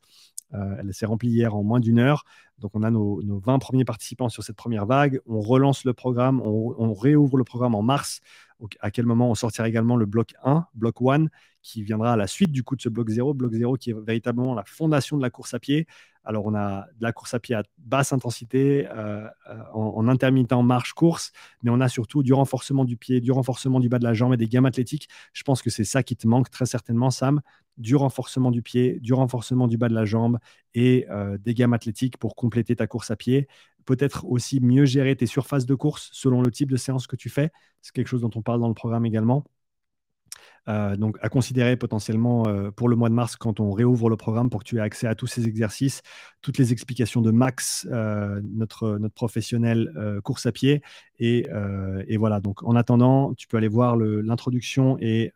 elle s'est remplie hier en moins d'une heure. Donc, on a nos, 20 premiers participants sur cette première vague. On relance le programme, on réouvre le programme en mars à quel moment on sortira également le bloc 1, bloc 1, qui viendra à la suite du coup de ce bloc 0, bloc 0 qui est véritablement la fondation de la course à pied. Alors on a de la course à pied à basse intensité, euh, euh, en, intermittent marche-course, mais on a surtout du renforcement du pied, du renforcement du bas de la jambe et des gammes athlétiques. Je pense que c'est ça qui te manque très certainement, Sam, du renforcement du pied, du renforcement du bas de la jambe et euh, des gammes athlétiques pour compléter ta course à pied peut-être aussi mieux gérer tes surfaces de course selon le type de séance que tu fais. C'est quelque chose dont on parle dans le programme également. Euh, donc, à considérer potentiellement euh, pour le mois de mars quand on réouvre le programme pour que tu aies accès à tous ces exercices, toutes les explications de Max, euh, notre, professionnel course à pied. Et, voilà, donc en attendant, tu peux aller voir l'introduction et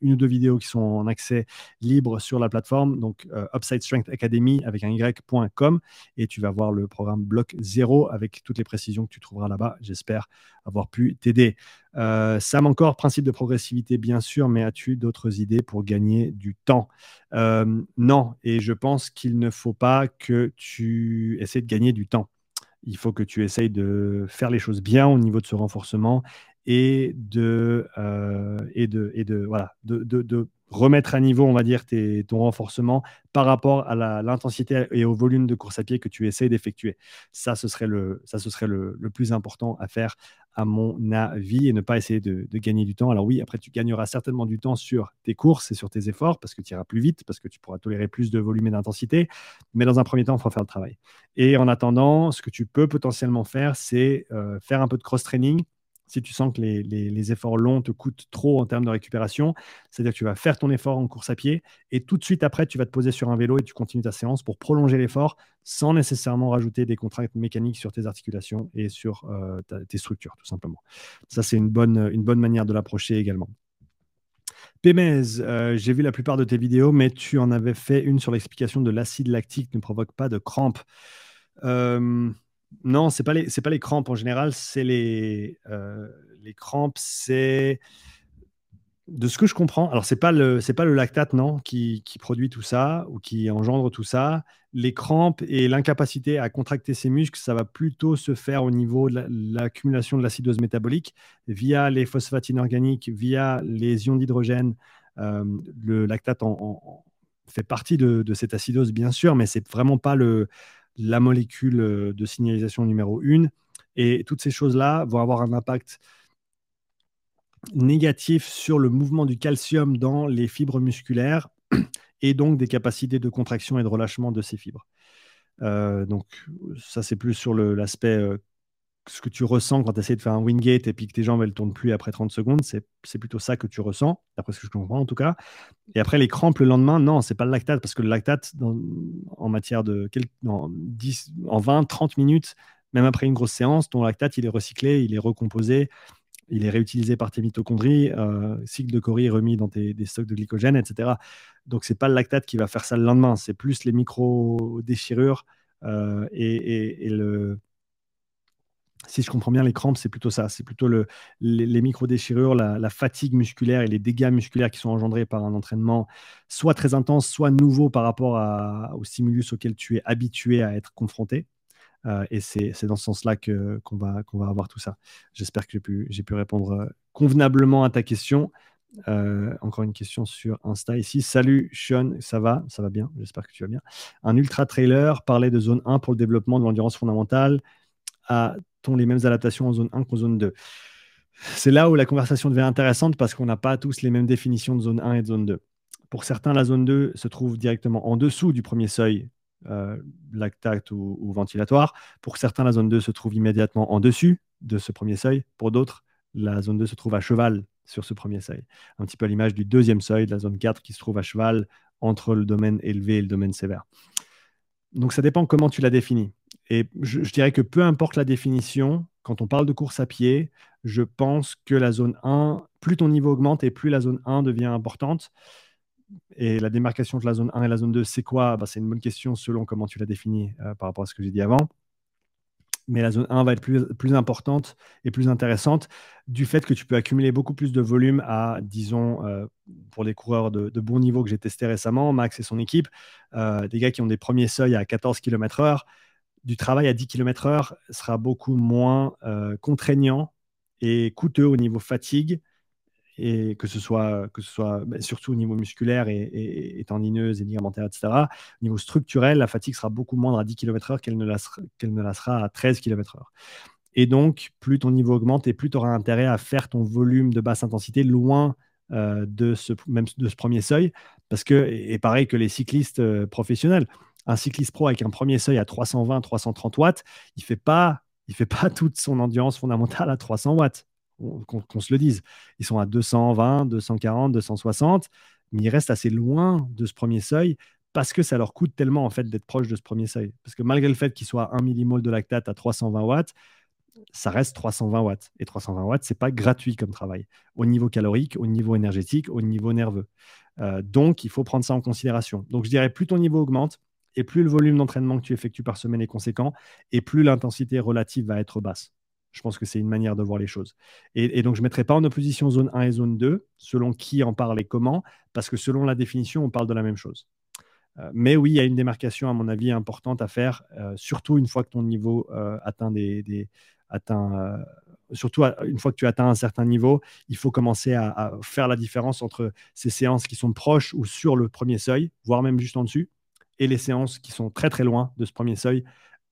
une ou deux vidéos qui sont en accès libre sur la plateforme, donc euh, Upside Strength Academy avec un y.com, et tu vas voir le programme Bloc 0 avec toutes les précisions que tu trouveras là-bas. J'espère avoir pu t'aider. Euh, Sam, encore, principe de progressivité, bien sûr, mais as-tu d'autres idées pour gagner du temps? Euh, Non, et je pense qu'il ne faut pas que tu essaies de gagner du temps. Il faut que tu essayes de faire les choses bien au niveau de ce renforcement et de, euh, et de, et de, voilà, de, de, remettre à niveau, on va dire, ton renforcement par rapport à l'intensité et au volume de course à pied que tu essaies d'effectuer. Ça, ce serait, le, ça, ce serait le, le, plus important à faire, à mon avis, et ne pas essayer de, de, gagner du temps. Alors oui, après, tu gagneras certainement du temps sur tes courses et sur tes efforts, parce que tu iras plus vite, parce que tu pourras tolérer plus de volume et d'intensité, mais dans un premier temps, il faut faire le travail. Et en attendant, ce que tu peux potentiellement faire, c'est euh, faire un peu de cross-training, si tu sens que les, efforts longs te coûtent trop en termes de récupération, c'est-à-dire que tu vas faire ton effort en course à pied et tout de suite après, tu vas te poser sur un vélo et tu continues ta séance pour prolonger l'effort sans nécessairement rajouter des contraintes mécaniques sur tes articulations et sur euh, tes structures, tout simplement. Ça, c'est une bonne, manière de l'approcher également. Pémez, euh, j'ai vu la plupart de tes vidéos, mais tu en avais fait une sur l'explication de l'acide lactique ne provoque pas de crampes. Euh, non, c'est pas les pas les crampes en général, c'est les euh, les crampes, c'est de ce que je comprends, alors c'est pas le pas le lactate non qui, qui, produit tout ça ou qui engendre tout ça. Les crampes et l'incapacité à contracter ses muscles, ça va plutôt se faire au niveau de l'accumulation de l'acidose métabolique via les phosphates inorganiques, via les ions d'hydrogène. Euh, le lactate en, fait partie de, de, cette acidose bien sûr, mais c'est vraiment pas le la molécule de signalisation numéro une. Et toutes ces choses là vont avoir un impact négatif sur le mouvement du calcium dans les fibres musculaires et donc des capacités de contraction et de relâchement de ces fibres. Euh, donc ça c'est plus sur l'aspect euh, ce que tu ressens quand tu essaies de faire un wingate et puis que tes jambes elles tournent plus après 30 secondes, c'est plutôt ça que tu ressens, d'après ce que je comprends en tout cas. Et après les crampes le lendemain, non, c'est pas le lactate parce que le lactate en matière de en, 10, en 20, 30 minutes, même après une grosse séance, ton lactate il est recyclé, il est recomposé il est réutilisé par tes mitochondries, euh, cycle de Cori remis dans tes des stocks de glycogène, etc. Donc, ce n'est pas le lactate qui va faire ça le lendemain, c'est plus les micro-déchirures euh, et, le. Si je comprends bien, les crampes, c'est plutôt ça. C'est plutôt le, les, micro-déchirures, la, fatigue musculaire et les dégâts musculaires qui sont engendrés par un entraînement soit très intense, soit nouveau par rapport au stimulus auquel tu es habitué à être confronté. Euh, et c'est dans ce sens-là qu'on va, avoir tout ça. J'espère que j'ai pu, répondre euh, convenablement à ta question. Euh, encore une question sur Insta ici. Salut Sean, ça va? Ça va bien? J'espère que tu vas bien. Un ultra trailer parlait de zone 1 pour le développement de l'endurance fondamentale. A-t-on les mêmes adaptations en zone 1 qu'en zone 2 C'est là où la conversation devient intéressante parce qu'on n'a pas tous les mêmes définitions de zone 1 et de zone 2. Pour certains, la zone 2 se trouve directement en dessous du premier seuil euh, lactate ou, ventilatoire. Pour certains, la zone 2 se trouve immédiatement en dessus de ce premier seuil. Pour d'autres, la zone 2 se trouve à cheval sur ce premier seuil. Un petit peu à l'image du deuxième seuil, de la zone 4, qui se trouve à cheval entre le domaine élevé et le domaine sévère. Donc ça dépend comment tu la définis. Et je, dirais que peu importe la définition, quand on parle de course à pied, je pense que la zone 1, plus ton niveau augmente et plus la zone 1 devient importante. Et la démarcation entre la zone 1 et la zone 2, c'est quoi? Bah, C'est une bonne question selon comment tu l'as définie euh, par rapport à ce que j'ai dit avant. Mais la zone 1 va être plus, importante et plus intéressante du fait que tu peux accumuler beaucoup plus de volume à, disons, euh, pour les coureurs de, bon niveau que j'ai testé récemment, Max et son équipe, euh, des gars qui ont des premiers seuils à 14 km/h, du travail à 10 km/h sera beaucoup moins contraignant et coûteux au niveau fatigue et que ce soit, que ce soit bah, surtout au niveau musculaire et, tendineuse et ligamentaire, etc. Au niveau structurel, la fatigue sera beaucoup moindre à 10 km/h qu'elle ne, la sera, ne à 13 km/h. Et donc, plus ton niveau augmente et plus tu auras intérêt à faire ton volume de basse intensité loin euh, de, ce, même de ce premier seuil. Parce que, et pareil que les cyclistes euh, professionnels, un cycliste pro avec un premier seuil à 320-330 watts, il ne fait, pas, il fait pas toute son endurance fondamentale à 300 watts qu'on se le dise. Ils sont à 220, 240, 260, mais ils restent assez loin de ce premier seuil parce que ça leur coûte tellement en fait d'être proche de ce premier seuil. Parce que malgré le fait qu'ils soient 1 millimol de lactate à 320 watts, ça reste 320 watts. Et 320 watts, c'est pas gratuit comme travail, au niveau calorique, au niveau énergétique, au niveau nerveux. Euh, donc, il faut prendre ça en considération. Donc, je dirais, plus ton niveau augmente, et plus le volume d'entraînement que tu effectues par semaine est conséquent, et plus l'intensité relative va être basse. Je pense que c'est une manière de voir les choses. Et, donc, je ne mettrai pas en opposition zone 1 et zone 2, selon qui en parle et comment, parce que selon la définition, on parle de la même chose. Euh, mais oui, il y a une démarcation, à mon avis, importante à faire, euh, surtout une fois que ton niveau euh, atteint des. surtout une fois que tu atteins un certain niveau, il faut commencer à, à, faire la différence entre ces séances qui sont proches ou sur le premier seuil, voire même juste en dessus, et les séances qui sont très très loin de ce premier seuil,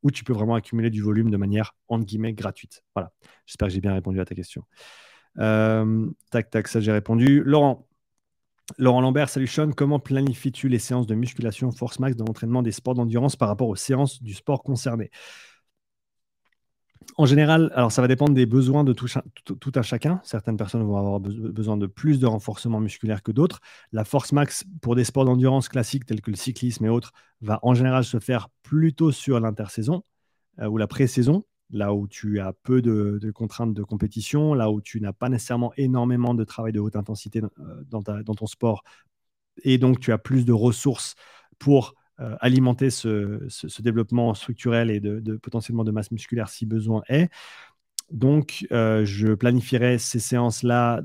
où tu peux vraiment accumuler du volume de manière, entre guillemets, gratuite. Voilà. J'espère que j'ai bien répondu à ta question. Euh, tac, tac, ça j'ai répondu. Laurent. Laurent Lambert, salut Sean. Comment planifies-tu les séances de musculation force max dans l'entraînement des sports d'endurance par rapport aux séances du sport concerné? En général, alors ça va dépendre des besoins de tout, un chacun. Certaines personnes vont avoir besoin de plus de renforcement musculaire que d'autres. La force max pour des sports d'endurance classiques tels que le cyclisme et autres va en général se faire plutôt sur l'intersaison euh, ou la pré-saison, là où tu as peu de, contraintes de compétition, là où tu n'as pas nécessairement énormément de travail de haute intensité euh, dans ton sport et donc tu as plus de ressources pour euh, alimenter ce, développement structurel et de, potentiellement de masse musculaire si besoin est. Donc, euh, je planifierai ces séances-là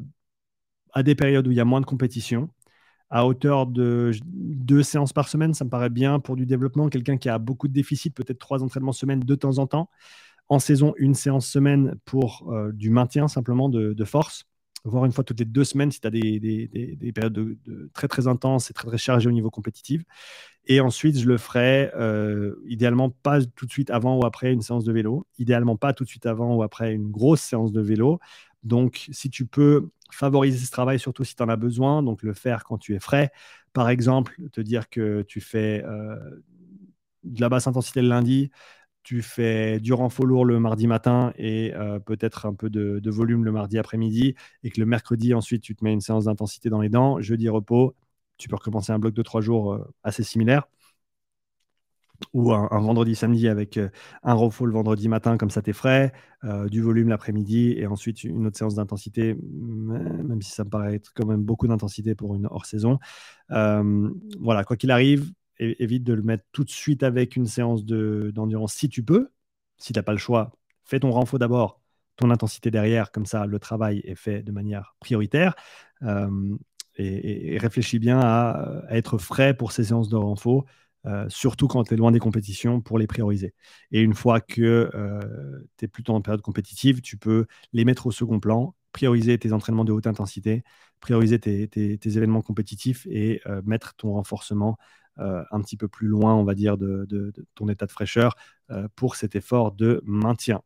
à des périodes où il y a moins de compétition. À hauteur de deux séances par semaine, ça me paraît bien pour du développement. Quelqu'un qui a beaucoup de déficits, peut-être trois entraînements semaine de temps en temps. En saison, une séance semaine pour euh, du maintien simplement de, force voire une fois toutes les deux semaines si tu as des, périodes de, très très intenses et très très chargées au niveau compétitif. Et ensuite, je le ferai euh, idéalement pas tout de suite avant ou après une séance de vélo, idéalement pas tout de suite avant ou après une grosse séance de vélo. Donc, si tu peux favoriser ce travail, surtout si tu en as besoin, donc le faire quand tu es frais. Par exemple, te dire que tu fais euh, de la basse intensité le lundi, tu fais du renfort lourd le mardi matin et euh, peut-être un peu de, volume le mardi après-midi, et que le mercredi, ensuite, tu te mets une séance d'intensité dans les dents, jeudi repos, tu peux recommencer un bloc de trois jours euh, assez similaire. Ou un, vendredi, samedi avec euh, un refo le vendredi matin, comme ça t'es frais, du volume l'après-midi et ensuite une autre séance d'intensité, même si ça me paraît être quand même beaucoup d'intensité pour une hors-saison. voilà, quoi qu'il arrive, évite de le mettre tout de suite avec une séance d'endurance si tu peux. Si tu n'as pas le choix, fais ton renfort d'abord, ton intensité derrière, comme ça le travail est fait de manière prioritaire et, réfléchis bien à, être frais pour ces séances de renfort, euh, surtout quand tu es loin des compétitions, pour les prioriser. Et une fois que euh, tu es plutôt en période compétitive, tu peux les mettre au second plan, prioriser tes entraînements de haute intensité, prioriser tes, événements compétitifs et euh, mettre ton renforcement un petit peu plus loin, on va dire, de ton état de fraîcheur pour cet effort de maintien.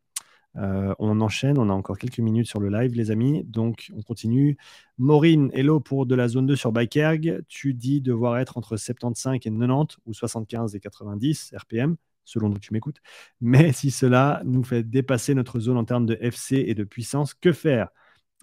Euh, on enchaîne, on a encore quelques minutes sur le live, les amis. Donc, on continue. Maureen, hello pour de la zone 2 sur Bikerg. Tu dis devoir être entre 75 et 90 ou 75 et 90 RPM, selon où tu m'écoutes. Mais si cela nous fait dépasser notre zone en termes de FC et de puissance, que faire?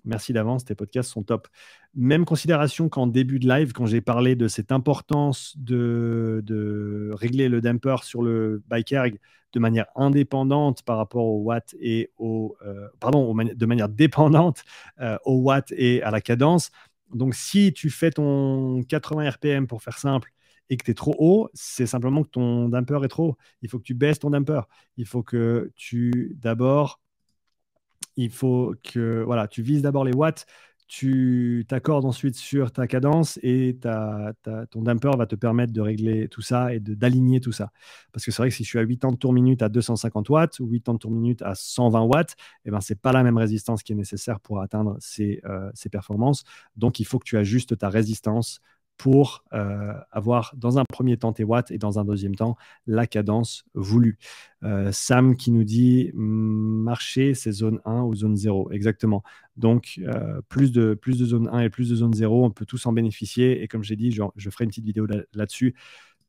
Merci d'avance, tes podcasts sont top. Même considération qu'en début de live, quand j'ai parlé de cette importance de, régler le damper sur le bike erg de manière indépendante par rapport au watt et au euh, pardon, de manière dépendante euh, au watt et à la cadence. Donc, si tu fais ton 80 RPM pour faire simple et que tu es trop haut, c'est simplement que ton damper est trop haut. Il faut que tu baisses ton damper. Il faut que tu d'abord il faut que voilà, tu vises d'abord les watts, tu t'accordes ensuite sur ta cadence et ton damper va te permettre de régler tout ça et d'aligner tout ça. Parce que c'est vrai que si je suis à 80 tours minute à 250 watts ou 80 tours minute à 120 watts, eh ben, ce n'est pas la même résistance qui est nécessaire pour atteindre ces, euh, ces performances. Donc, il faut que tu ajustes ta résistance pour euh, avoir dans un premier temps tes watts et dans un deuxième temps la cadence voulue. Euh, Sam qui nous dit marcher, c'est zone 1 ou zone 0. Exactement. Donc, euh, plus, de, plus de zone 1 et plus de zone 0, on peut tous en bénéficier. Et comme j'ai dit, je ferai une petite vidéo là-dessus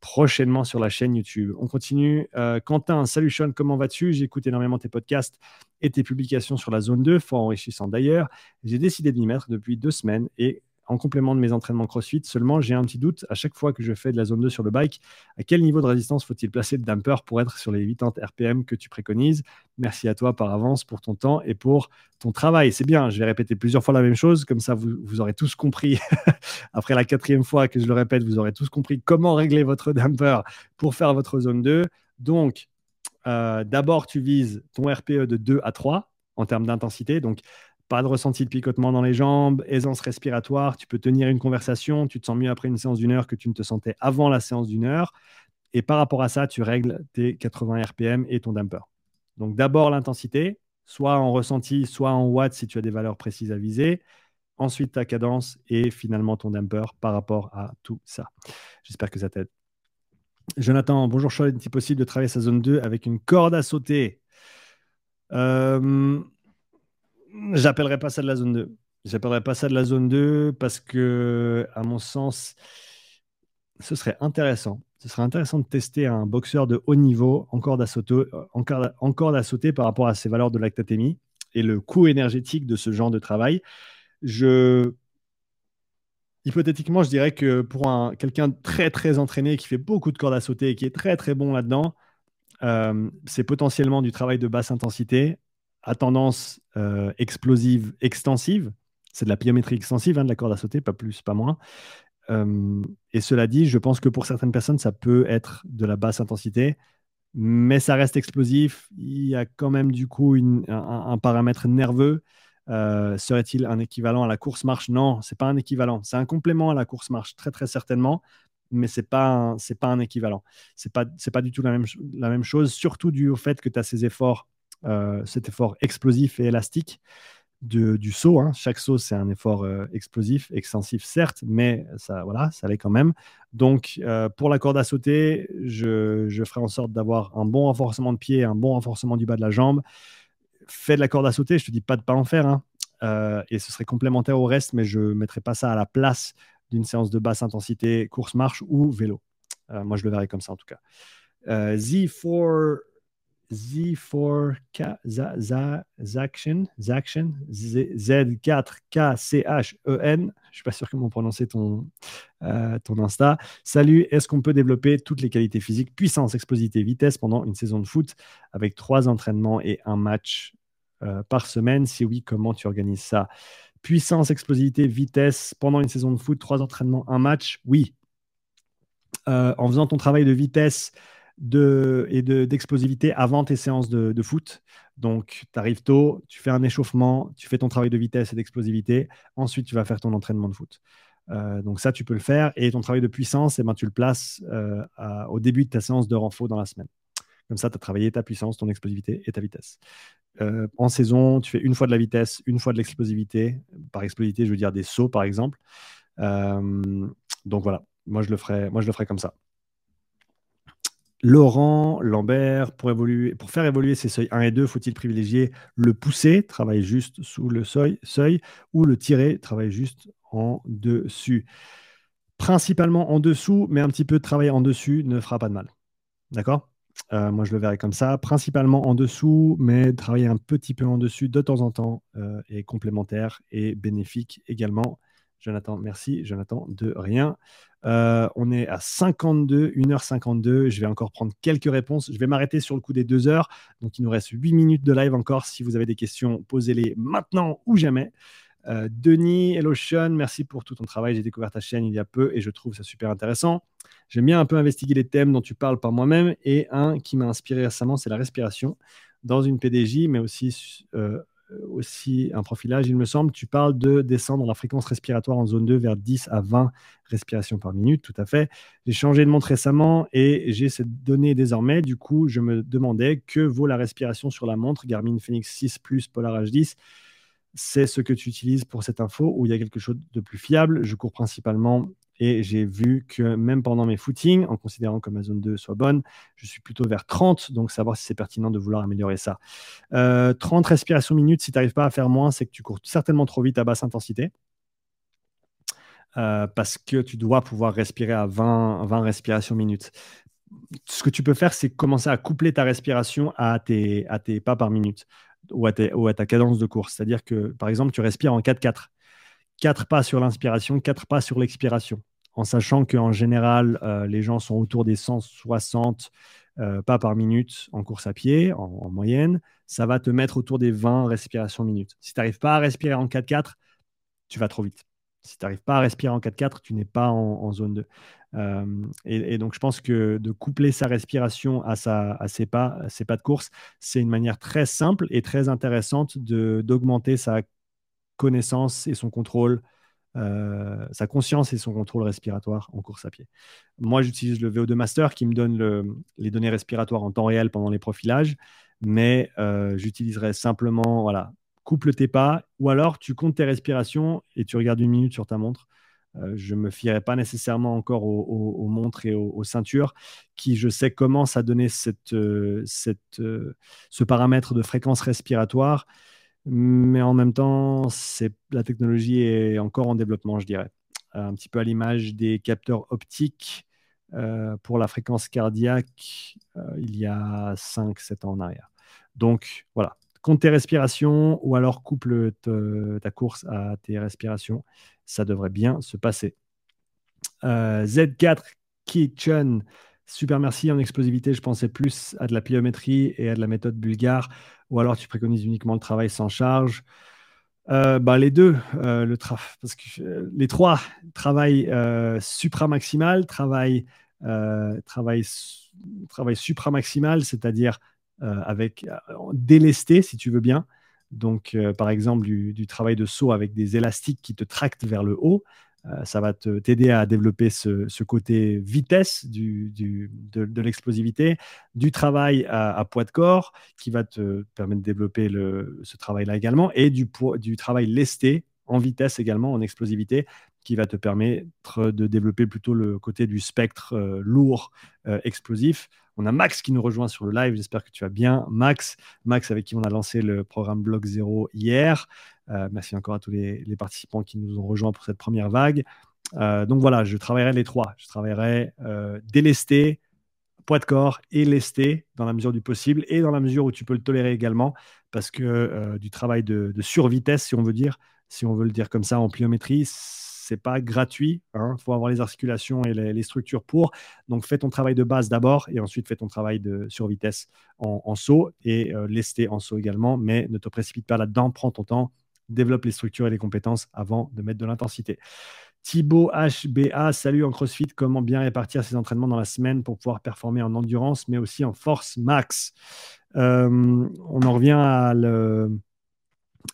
prochainement sur la chaîne YouTube. On continue. Quentin, salut Sean, comment vas-tu? J'écoute énormément tes podcasts et tes publications sur la zone 2, fort enrichissant d'ailleurs. J'ai décidé de m'y mettre depuis deux semaines et en complément de mes entraînements CrossFit. Seulement, j'ai un petit doute à chaque fois que je fais de la zone 2 sur le bike. À quel niveau de résistance faut-il placer le damper pour être sur les 80 RPM que tu préconises? Merci à toi par avance pour ton temps et pour ton travail. C'est bien, je vais répéter plusieurs fois la même chose, comme ça vous, aurez tous compris. Après la quatrième fois que je le répète, vous aurez tous compris comment régler votre damper pour faire votre zone 2. Donc, euh, d'abord, tu vises ton RPE de 2 à 3 en termes d'intensité. Donc, pas de ressenti de picotement dans les jambes, aisance respiratoire, tu peux tenir une conversation, tu te sens mieux après une séance d'une heure que tu ne te sentais avant la séance d'une heure. Et par rapport à ça, tu règles tes 80 RPM et ton damper. Donc d'abord l'intensité, soit en ressenti, soit en watts si tu as des valeurs précises à viser. Ensuite ta cadence et finalement ton damper par rapport à tout ça. J'espère que ça t'aide. Jonathan, bonjour Sean, est-il possible de travailler sa zone 2 avec une corde à sauter euh, J'appellerais pas ça de la zone 2. J'appellerais pas ça de la zone 2 parce que, à mon sens, ce serait intéressant. Ce serait intéressant de tester un boxeur de haut niveau en corde à sauter, par rapport à ses valeurs de lactatémie et le coût énergétique de ce genre de travail. Je... Hypothétiquement, je dirais que pour un, quelqu'un très très entraîné qui fait beaucoup de cordes à sauter et qui est très très bon là-dedans, euh, c'est potentiellement du travail de basse intensité à tendance euh, explosive extensive. C'est de la pliométrie extensive, hein, de la corde à sauter, pas plus, pas moins. Euh, et cela dit, je pense que pour certaines personnes, ça peut être de la basse intensité, mais ça reste explosif. Il y a quand même du coup un, paramètre nerveux Serait-il un équivalent à la course marche? Non, c'est pas un équivalent. C'est un complément à la course marche, très très certainement, mais c'est pas pas un équivalent. C'est pas pas du tout la même la même chose, surtout dû au fait que tu as ces efforts, cet effort explosif et élastique du saut. Hein. Chaque saut, c'est un effort euh, explosif, extensif, certes, mais ça, voilà, ça l'est quand même. Donc, euh, pour la corde à sauter, je, ferai en sorte d'avoir un bon renforcement de pied, un bon renforcement du bas de la jambe. Fais de la corde à sauter, je te dis pas de pas en faire, hein. euh, et ce serait complémentaire au reste, mais je ne mettrai pas ça à la place d'une séance de basse intensité, course-marche ou vélo. moi, je le verrai comme ça en tout cas. Z4 Z4K, Zaction, Z4KCHEN. Je ne suis pas sûr comment prononcer ton, euh, ton Insta. Salut, est-ce qu'on peut développer toutes les qualités physiques, puissance, explosivité, vitesse pendant une saison de foot avec trois entraînements et un match euh, par semaine? Si oui, comment tu organises ça? Puissance, explosivité, vitesse pendant une saison de foot, trois entraînements, un match? Oui. Euh, en faisant ton travail de vitesse, de, et d'explosivité avant tes séances de, foot. Donc, tu arrives tôt, tu fais un échauffement, tu fais ton travail de vitesse et d'explosivité. Ensuite, tu vas faire ton entraînement de foot. Euh, donc ça, tu peux le faire. Et ton travail de puissance, eh ben, tu le places euh, au début de ta séance de renfort dans la semaine. Comme ça, tu as travaillé ta puissance, ton explosivité et ta vitesse. Euh, en saison, tu fais une fois de la vitesse, une fois de l'explosivité. Par explosivité, je veux dire des sauts, par exemple. donc voilà, moi je, le ferai, moi je le ferai comme ça. Laurent Lambert, pour, faire évoluer ces seuils 1 et 2, faut-il privilégier le pousser, travaille juste sous le seuil, seuil, ou le tirer, travaille juste en dessus? Principalement en dessous, mais un petit peu de travail en dessus ne fera pas de mal. D'accord? Euh, Moi, je le verrai comme ça. Principalement en dessous, mais travailler un petit peu en dessus de temps en temps euh, est complémentaire et bénéfique également. Jonathan, merci. Jonathan, de rien. Euh, on est à 52, 1h52. Je vais encore prendre quelques réponses. Je vais m'arrêter sur le coup des deux heures. Donc, il nous reste 8 minutes de live encore. Si vous avez des questions, posez-les maintenant ou jamais. Euh, Denis, hello Sean, merci pour tout ton travail. J'ai découvert ta chaîne il y a peu et je trouve ça super intéressant. J'aime bien un peu investiguer les thèmes dont tu parles par moi-même. Et un qui m'a inspiré récemment, c'est la respiration dans une PDJ, mais aussi euh, aussi un profilage, il me semble. Tu parles de descendre la fréquence respiratoire en zone 2 vers 10 à 20 respirations par minute, tout à fait. J'ai changé de montre récemment et j'ai cette donnée désormais. Du coup, je me demandais que vaut la respiration sur la montre Garmin Fenix 6 Plus Polar H10. C'est ce que tu utilises pour cette info ou il y a quelque chose de plus fiable? Je cours principalement et j'ai vu que même pendant mes footings, en considérant que ma zone 2 soit bonne, je suis plutôt vers 30. Donc, savoir si c'est pertinent de vouloir améliorer ça. 30 euh, respirations minutes, si tu n'arrives pas à faire moins, c'est que tu cours certainement trop vite à basse intensité. Euh, parce que tu dois pouvoir respirer à 20, 20 respirations minutes. Ce que tu peux faire, c'est commencer à coupler ta respiration à tes, pas par minute ou à ta cadence de course. C'est-à-dire que, par exemple, tu respires en 4-4. 4 pas sur l'inspiration, 4 pas sur l'expiration, en sachant qu'en général, euh, les gens sont autour des 160 euh, pas par minute en course à pied, en, moyenne. Ça va te mettre autour des 20 respirations minutes. Si tu n'arrives pas à respirer en 4-4, tu vas trop vite. Si tu n'arrives pas à respirer en 4-4, tu n'es pas en, zone 2. Euh, et, donc, je pense que de coupler sa respiration à ses, pas, à ses pas de course, c'est une manière très simple et très intéressante d'augmenter sa connaissance et son contrôle, euh, sa conscience et son contrôle respiratoire en course à pied. Moi, j'utilise le VO2 Master qui me donne les données respiratoires en temps réel pendant les profilages, mais euh, j'utiliserai simplement, voilà, couple tes pas, ou alors tu comptes tes respirations et tu regardes une minute sur ta montre. Euh, je ne me fierai pas nécessairement encore aux, montres et aux, ceintures qui, je sais, commencent à donner cette, cette, ce paramètre de fréquence respiratoire mais en même temps, la technologie est encore en développement, je dirais. Un petit peu à l'image des capteurs optiques euh, pour la fréquence cardiaque euh, il y a 5-7 ans en arrière. Donc voilà, compte tes respirations ou alors couple ta course à tes respirations. Ça devrait bien se passer. Euh, Z4 Kitchen, super merci. En explosivité, je pensais plus à de la pliométrie et à de la méthode bulgare ou alors tu préconises uniquement le travail sans charge bah, Les deux, euh, le parce que euh, les trois, travail supramaximal, travail, travail, travail supramaximal, c'est-à-dire avec délesté, si tu veux bien, Donc, par exemple, du, travail de saut avec des élastiques qui te tractent vers le haut. Ça va t'aider à développer ce, côté vitesse de, l'explosivité, du travail à, poids de corps qui va te permettre de développer ce travail-là également, et du, du travail lesté en vitesse également, en explosivité, qui va te permettre de développer plutôt le côté du spectre euh, lourd, euh, explosif. On a Max qui nous rejoint sur le live. J'espère que tu vas bien, Max. Max, avec qui on a lancé le programme Block Zero hier. Euh, merci encore à tous les, participants qui nous ont rejoints pour cette première vague. donc voilà, je travaillerai les trois. Je travaillerai délesté, poids de corps et lesté dans la mesure du possible et dans la mesure où tu peux le tolérer également parce que du travail de, de survitesse, si on veut dire, si on veut le dire comme ça en pliométrie, c'est pas gratuit. Il hein. faut avoir les articulations et les, structures pour. Donc, fais ton travail de base d'abord et ensuite fais ton travail de sur vitesse en, saut et euh, lesté en saut également. Mais ne te précipite pas là-dedans. Prends ton temps, développe les structures et les compétences avant de mettre de l'intensité. Thibaut HBA, salut en CrossFit. Comment bien répartir ses entraînements dans la semaine pour pouvoir performer en endurance, mais aussi en force max? Euh, On en revient à le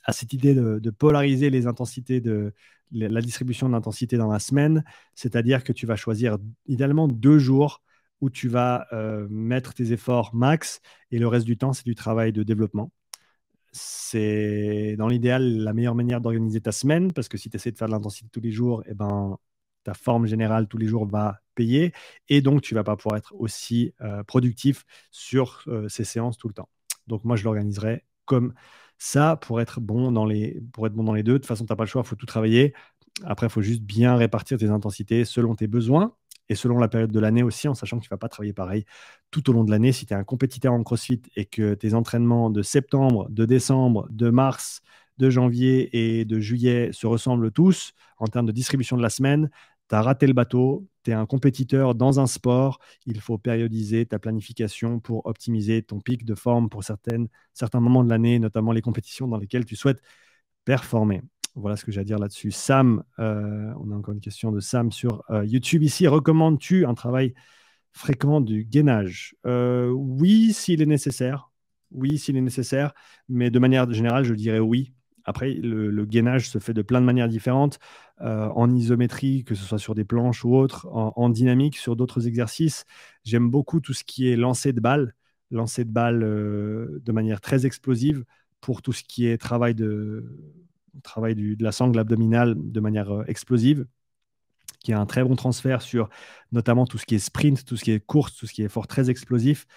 à cette idée de, polariser les intensités de la distribution d'intensité dans la semaine, c'est-à-dire que tu vas choisir idéalement deux jours où tu vas euh, mettre tes efforts max et le reste du temps, c'est du travail de développement. C'est dans l'idéal la meilleure manière d'organiser ta semaine parce que si tu essaies de faire de l'intensité tous les jours, eh ben, ta forme générale tous les jours va payer et donc tu vas pas pouvoir être aussi euh, productif sur euh, ces séances tout le temps. Donc moi, je l'organiserai comme ça, pour être bon dans les, pour être bon dans les deux, de toute façon, tu n'as pas le choix, il faut tout travailler. Après, il faut juste bien répartir tes intensités selon tes besoins et selon la période de l'année aussi, en sachant que tu ne vas pas travailler pareil tout au long de l'année. Si tu es un compétiteur en CrossFit et que tes entraînements de septembre, de décembre, de mars, de janvier et de juillet se ressemblent tous en termes de distribution de la semaine, tu raté le bateau, tu es un compétiteur dans un sport, il faut périodiser ta planification pour optimiser ton pic de forme pour certains moments de l'année, notamment les compétitions dans lesquelles tu souhaites performer. Voilà ce que j'ai à dire là-dessus. Sam, euh, on a encore une question de Sam sur euh, YouTube ici. Recommandes-tu un travail fréquent du gainage? Euh, Oui, s'il est nécessaire. Oui, s'il est nécessaire. Mais de manière générale, je dirais oui. Après, le, gainage se fait de plein de manières différentes, euh, en isométrie, que ce soit sur des planches ou autres, en, dynamique, sur d'autres exercices. J'aime beaucoup tout ce qui est lancer de balles, lancer de balles euh, de manière très explosive pour tout ce qui est travail de, travail de la sangle abdominale de manière euh, explosive qui a un très bon transfert sur notamment tout ce qui est sprint, tout ce qui est course, tout ce qui est fort très explosif,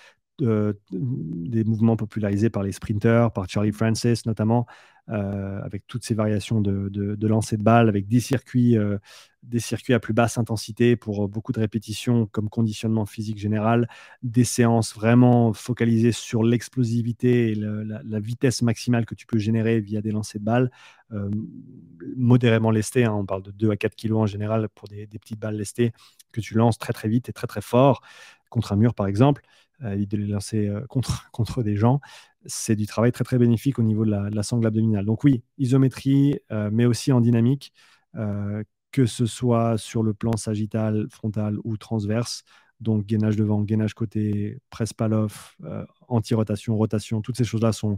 des mouvements popularisés par les sprinters, par Charlie Francis notamment, euh, avec toutes ces variations de, de, lancer de balles, avec des circuits, euh, des circuits à plus basse intensité pour beaucoup de répétitions comme conditionnement physique général, des séances vraiment focalisées sur l'explosivité et la, vitesse maximale que tu peux générer via des lancers de balles, euh, modérément lestées, hein, on parle de 2 à 4 kg en général pour des, des petites balles lestées que tu lances très très vite et très très fort contre un mur par exemple, de les lancer contre, contre des gens c'est du travail très très bénéfique au niveau de la, sangle abdominale. Donc oui, isométrie, euh, mais aussi en dynamique, euh, que ce soit sur le plan sagittal, frontal ou transverse. Donc gainage devant, gainage côté, presse paloff, euh, anti-rotation, rotation, toutes ces choses-là sont.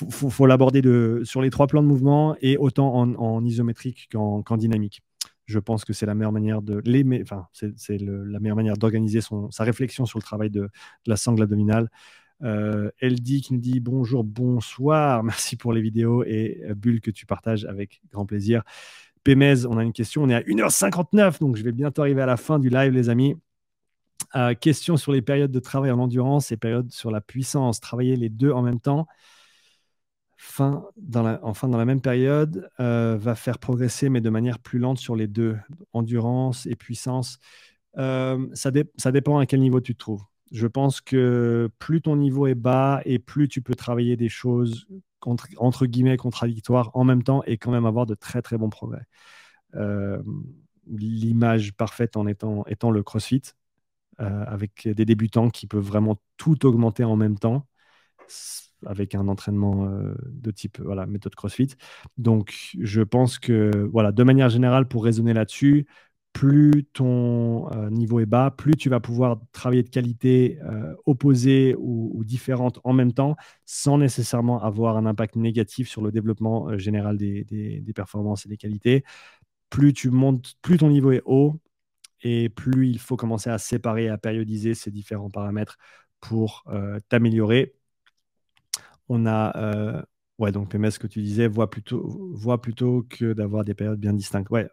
Il faut, l'aborder sur les trois plans de mouvement et autant en, isométrique qu'en dynamique. Je pense que c'est la meilleure manière de les, enfin, c'est la meilleure manière d'organiser sa réflexion sur le travail de, la sangle abdominale. Euh, dit qui nous dit bonjour, bonsoir, merci pour les vidéos et euh, Bulle que tu partages avec grand plaisir. Pémez, on a une question, on est à 1h59, donc je vais bientôt arriver à la fin du live, les amis. Euh, question sur les périodes de travail en endurance et périodes sur la puissance. Travailler les deux en même temps, enfin dans la même période, euh, va faire progresser, mais de manière plus lente sur les deux, endurance et puissance. ça, ça dépend à quel niveau tu te trouves. Je pense que plus ton niveau est bas et plus tu peux travailler des choses entre guillemets contradictoires en même temps et quand même avoir de très très bons progrès. Euh, l'image parfaite en étant, étant le CrossFit, euh, avec des débutants qui peuvent vraiment tout augmenter en même temps avec un entraînement euh, de type voilà, méthode CrossFit. Donc, je pense que, voilà, de manière générale, pour raisonner là-dessus, plus ton euh, niveau est bas, plus tu vas pouvoir travailler de qualité euh, opposée ou, différente en même temps, sans nécessairement avoir un impact négatif sur le développement général des, performances et des qualités. Plus tu montes, plus ton niveau est haut, et plus il faut commencer à séparer, à périodiser ces différents paramètres pour t'améliorer. On a Ouais, donc MS, ce que tu disais, voit plutôt, voit plutôt que d'avoir des périodes bien distinctes. Ouais,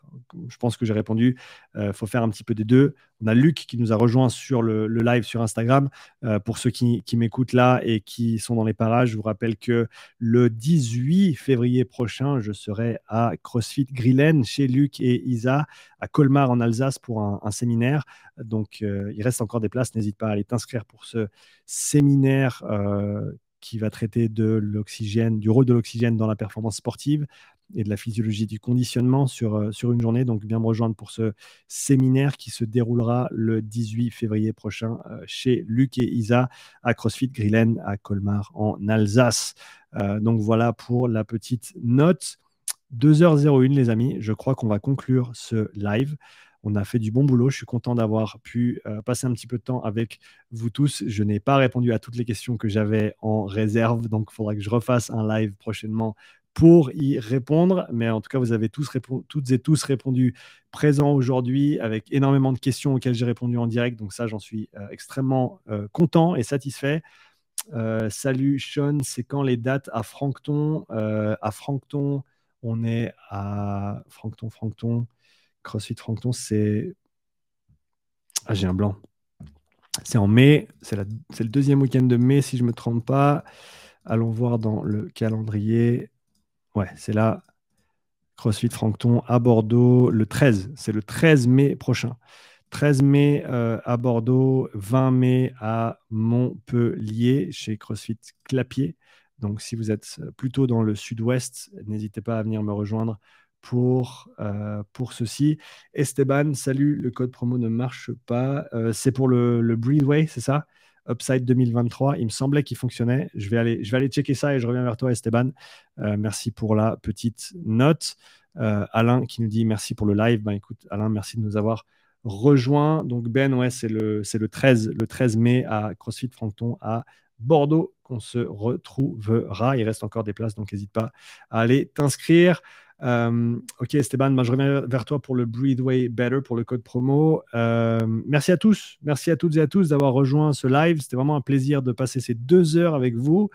je pense que j'ai répondu. Il euh, faut faire un petit peu des deux. On a Luc qui nous a rejoint sur le, live sur Instagram. Euh, pour ceux qui, m'écoutent là et qui sont dans les parages, je vous rappelle que le 18 février prochain, je serai à CrossFit Grillen chez Luc et Isa à Colmar en Alsace pour un, séminaire. Donc, euh, il reste encore des places. N'hésite pas à aller t'inscrire pour ce séminaire qui va traiter de l'oxygène, du rôle de l'oxygène dans la performance sportive et de la physiologie du conditionnement sur, euh, sur une journée. Donc, viens me rejoindre pour ce séminaire qui se déroulera le 18 février prochain euh, chez Luc et Isa à CrossFit Grillen à Colmar en Alsace. Euh, donc, voilà pour la petite note. 2h01, les amis. Je crois qu'on va conclure ce live. On a fait du bon boulot. Je suis content d'avoir pu euh, passer un petit peu de temps avec vous tous. Je n'ai pas répondu à toutes les questions que j'avais en réserve, donc il faudra que je refasse un live prochainement pour y répondre. Mais en tout cas, vous avez tous toutes et tous répondu présents aujourd'hui avec énormément de questions auxquelles j'ai répondu en direct. Donc ça, j'en suis euh, extrêmement euh, content et satisfait. salut Sean, c'est quand les dates à Francton? À Francton, on est à Francton, Francton. CrossFit Francton, c'est. Ah, j'ai un blanc. C'est en mai, c'est le deuxième week-end de mai, si je ne me trompe pas. Allons voir dans le calendrier. Ouais, c'est là. CrossFit Francton à Bordeaux le 13. C'est le 13 mai prochain. 13 mai euh, à Bordeaux, 20 mai à Montpellier chez CrossFit Clapier. Donc, si vous êtes plutôt dans le sud-ouest, n'hésitez pas à venir me rejoindre pour, euh, pour ceci. Esteban, salut, le code promo ne marche pas. Euh, c'est pour le, le Breathway, c'est ça? Upside 2023. Il me semblait qu'il fonctionnait. Je vais, aller, je vais aller checker ça et je reviens vers toi, Esteban. Euh, merci pour la petite note. Alain qui nous dit merci pour le live. Ben, écoute, Alain, merci de nous avoir rejoint. Donc, Ben, ouais, c'est le, le, 13, le 13 mai à CrossFit Francton à Bordeaux qu'on se retrouvera. Il reste encore des places, donc n'hésite pas à aller t'inscrire. Euh, ok, Esteban, je reviens vers toi pour le Breathway Better, pour le code promo. Euh, merci à tous, merci à toutes et à tous d'avoir rejoint ce live. C'était vraiment un plaisir de passer ces deux heures avec vous.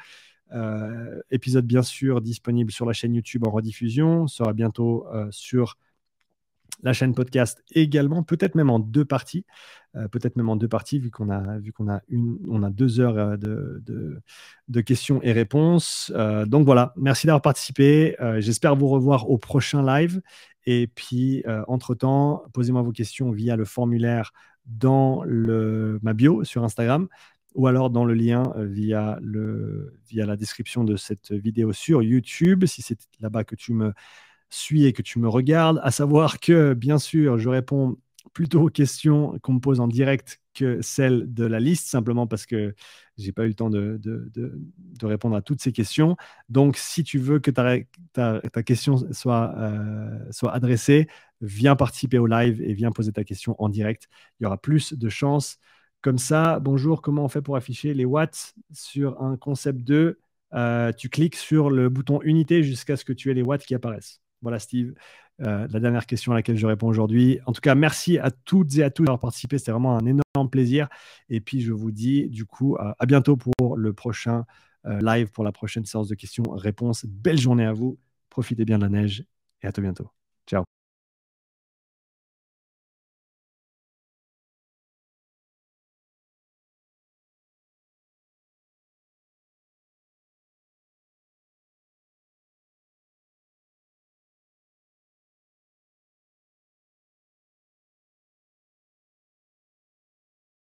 Euh, épisode bien sûr disponible sur la chaîne YouTube en rediffusion, sera bientôt sur la chaîne podcast également, peut-être même en deux parties, euh, peut-être même en deux parties vu qu'on a vu qu'on a une, on a deux heures euh, de, de, questions et réponses. Euh, donc voilà, merci d'avoir participé. J'espère vous revoir au prochain live. Et puis entre temps, posez-moi vos questions via le formulaire dans le, ma bio sur Instagram ou alors dans le lien via, le, via la description de cette vidéo sur YouTube, si c'est là-bas que tu me suis et que tu me regardes, à savoir que, bien sûr, je réponds plutôt aux questions qu'on me pose en direct que celles de la liste, simplement parce que j'ai pas eu le temps de, répondre à toutes ces questions. Donc, si tu veux que ta, question soit, euh, soit adressée, viens participer au live et viens poser ta question en direct. Il y aura plus de chances. Comme ça, bonjour, comment on fait pour afficher les watts sur un concept 2 euh, Tu cliques sur le bouton unité jusqu'à ce que tu aies les watts qui apparaissent. Voilà, Steve, euh, la dernière question à laquelle je réponds aujourd'hui. En tout cas, merci à toutes et à tous d'avoir participé. C'était vraiment un énorme plaisir. Et puis, je vous dis du coup à bientôt pour le prochain euh, live, pour la prochaine séance de questions-réponses. Belle journée à vous. Profitez bien de la neige et à tout bientôt. Ciao.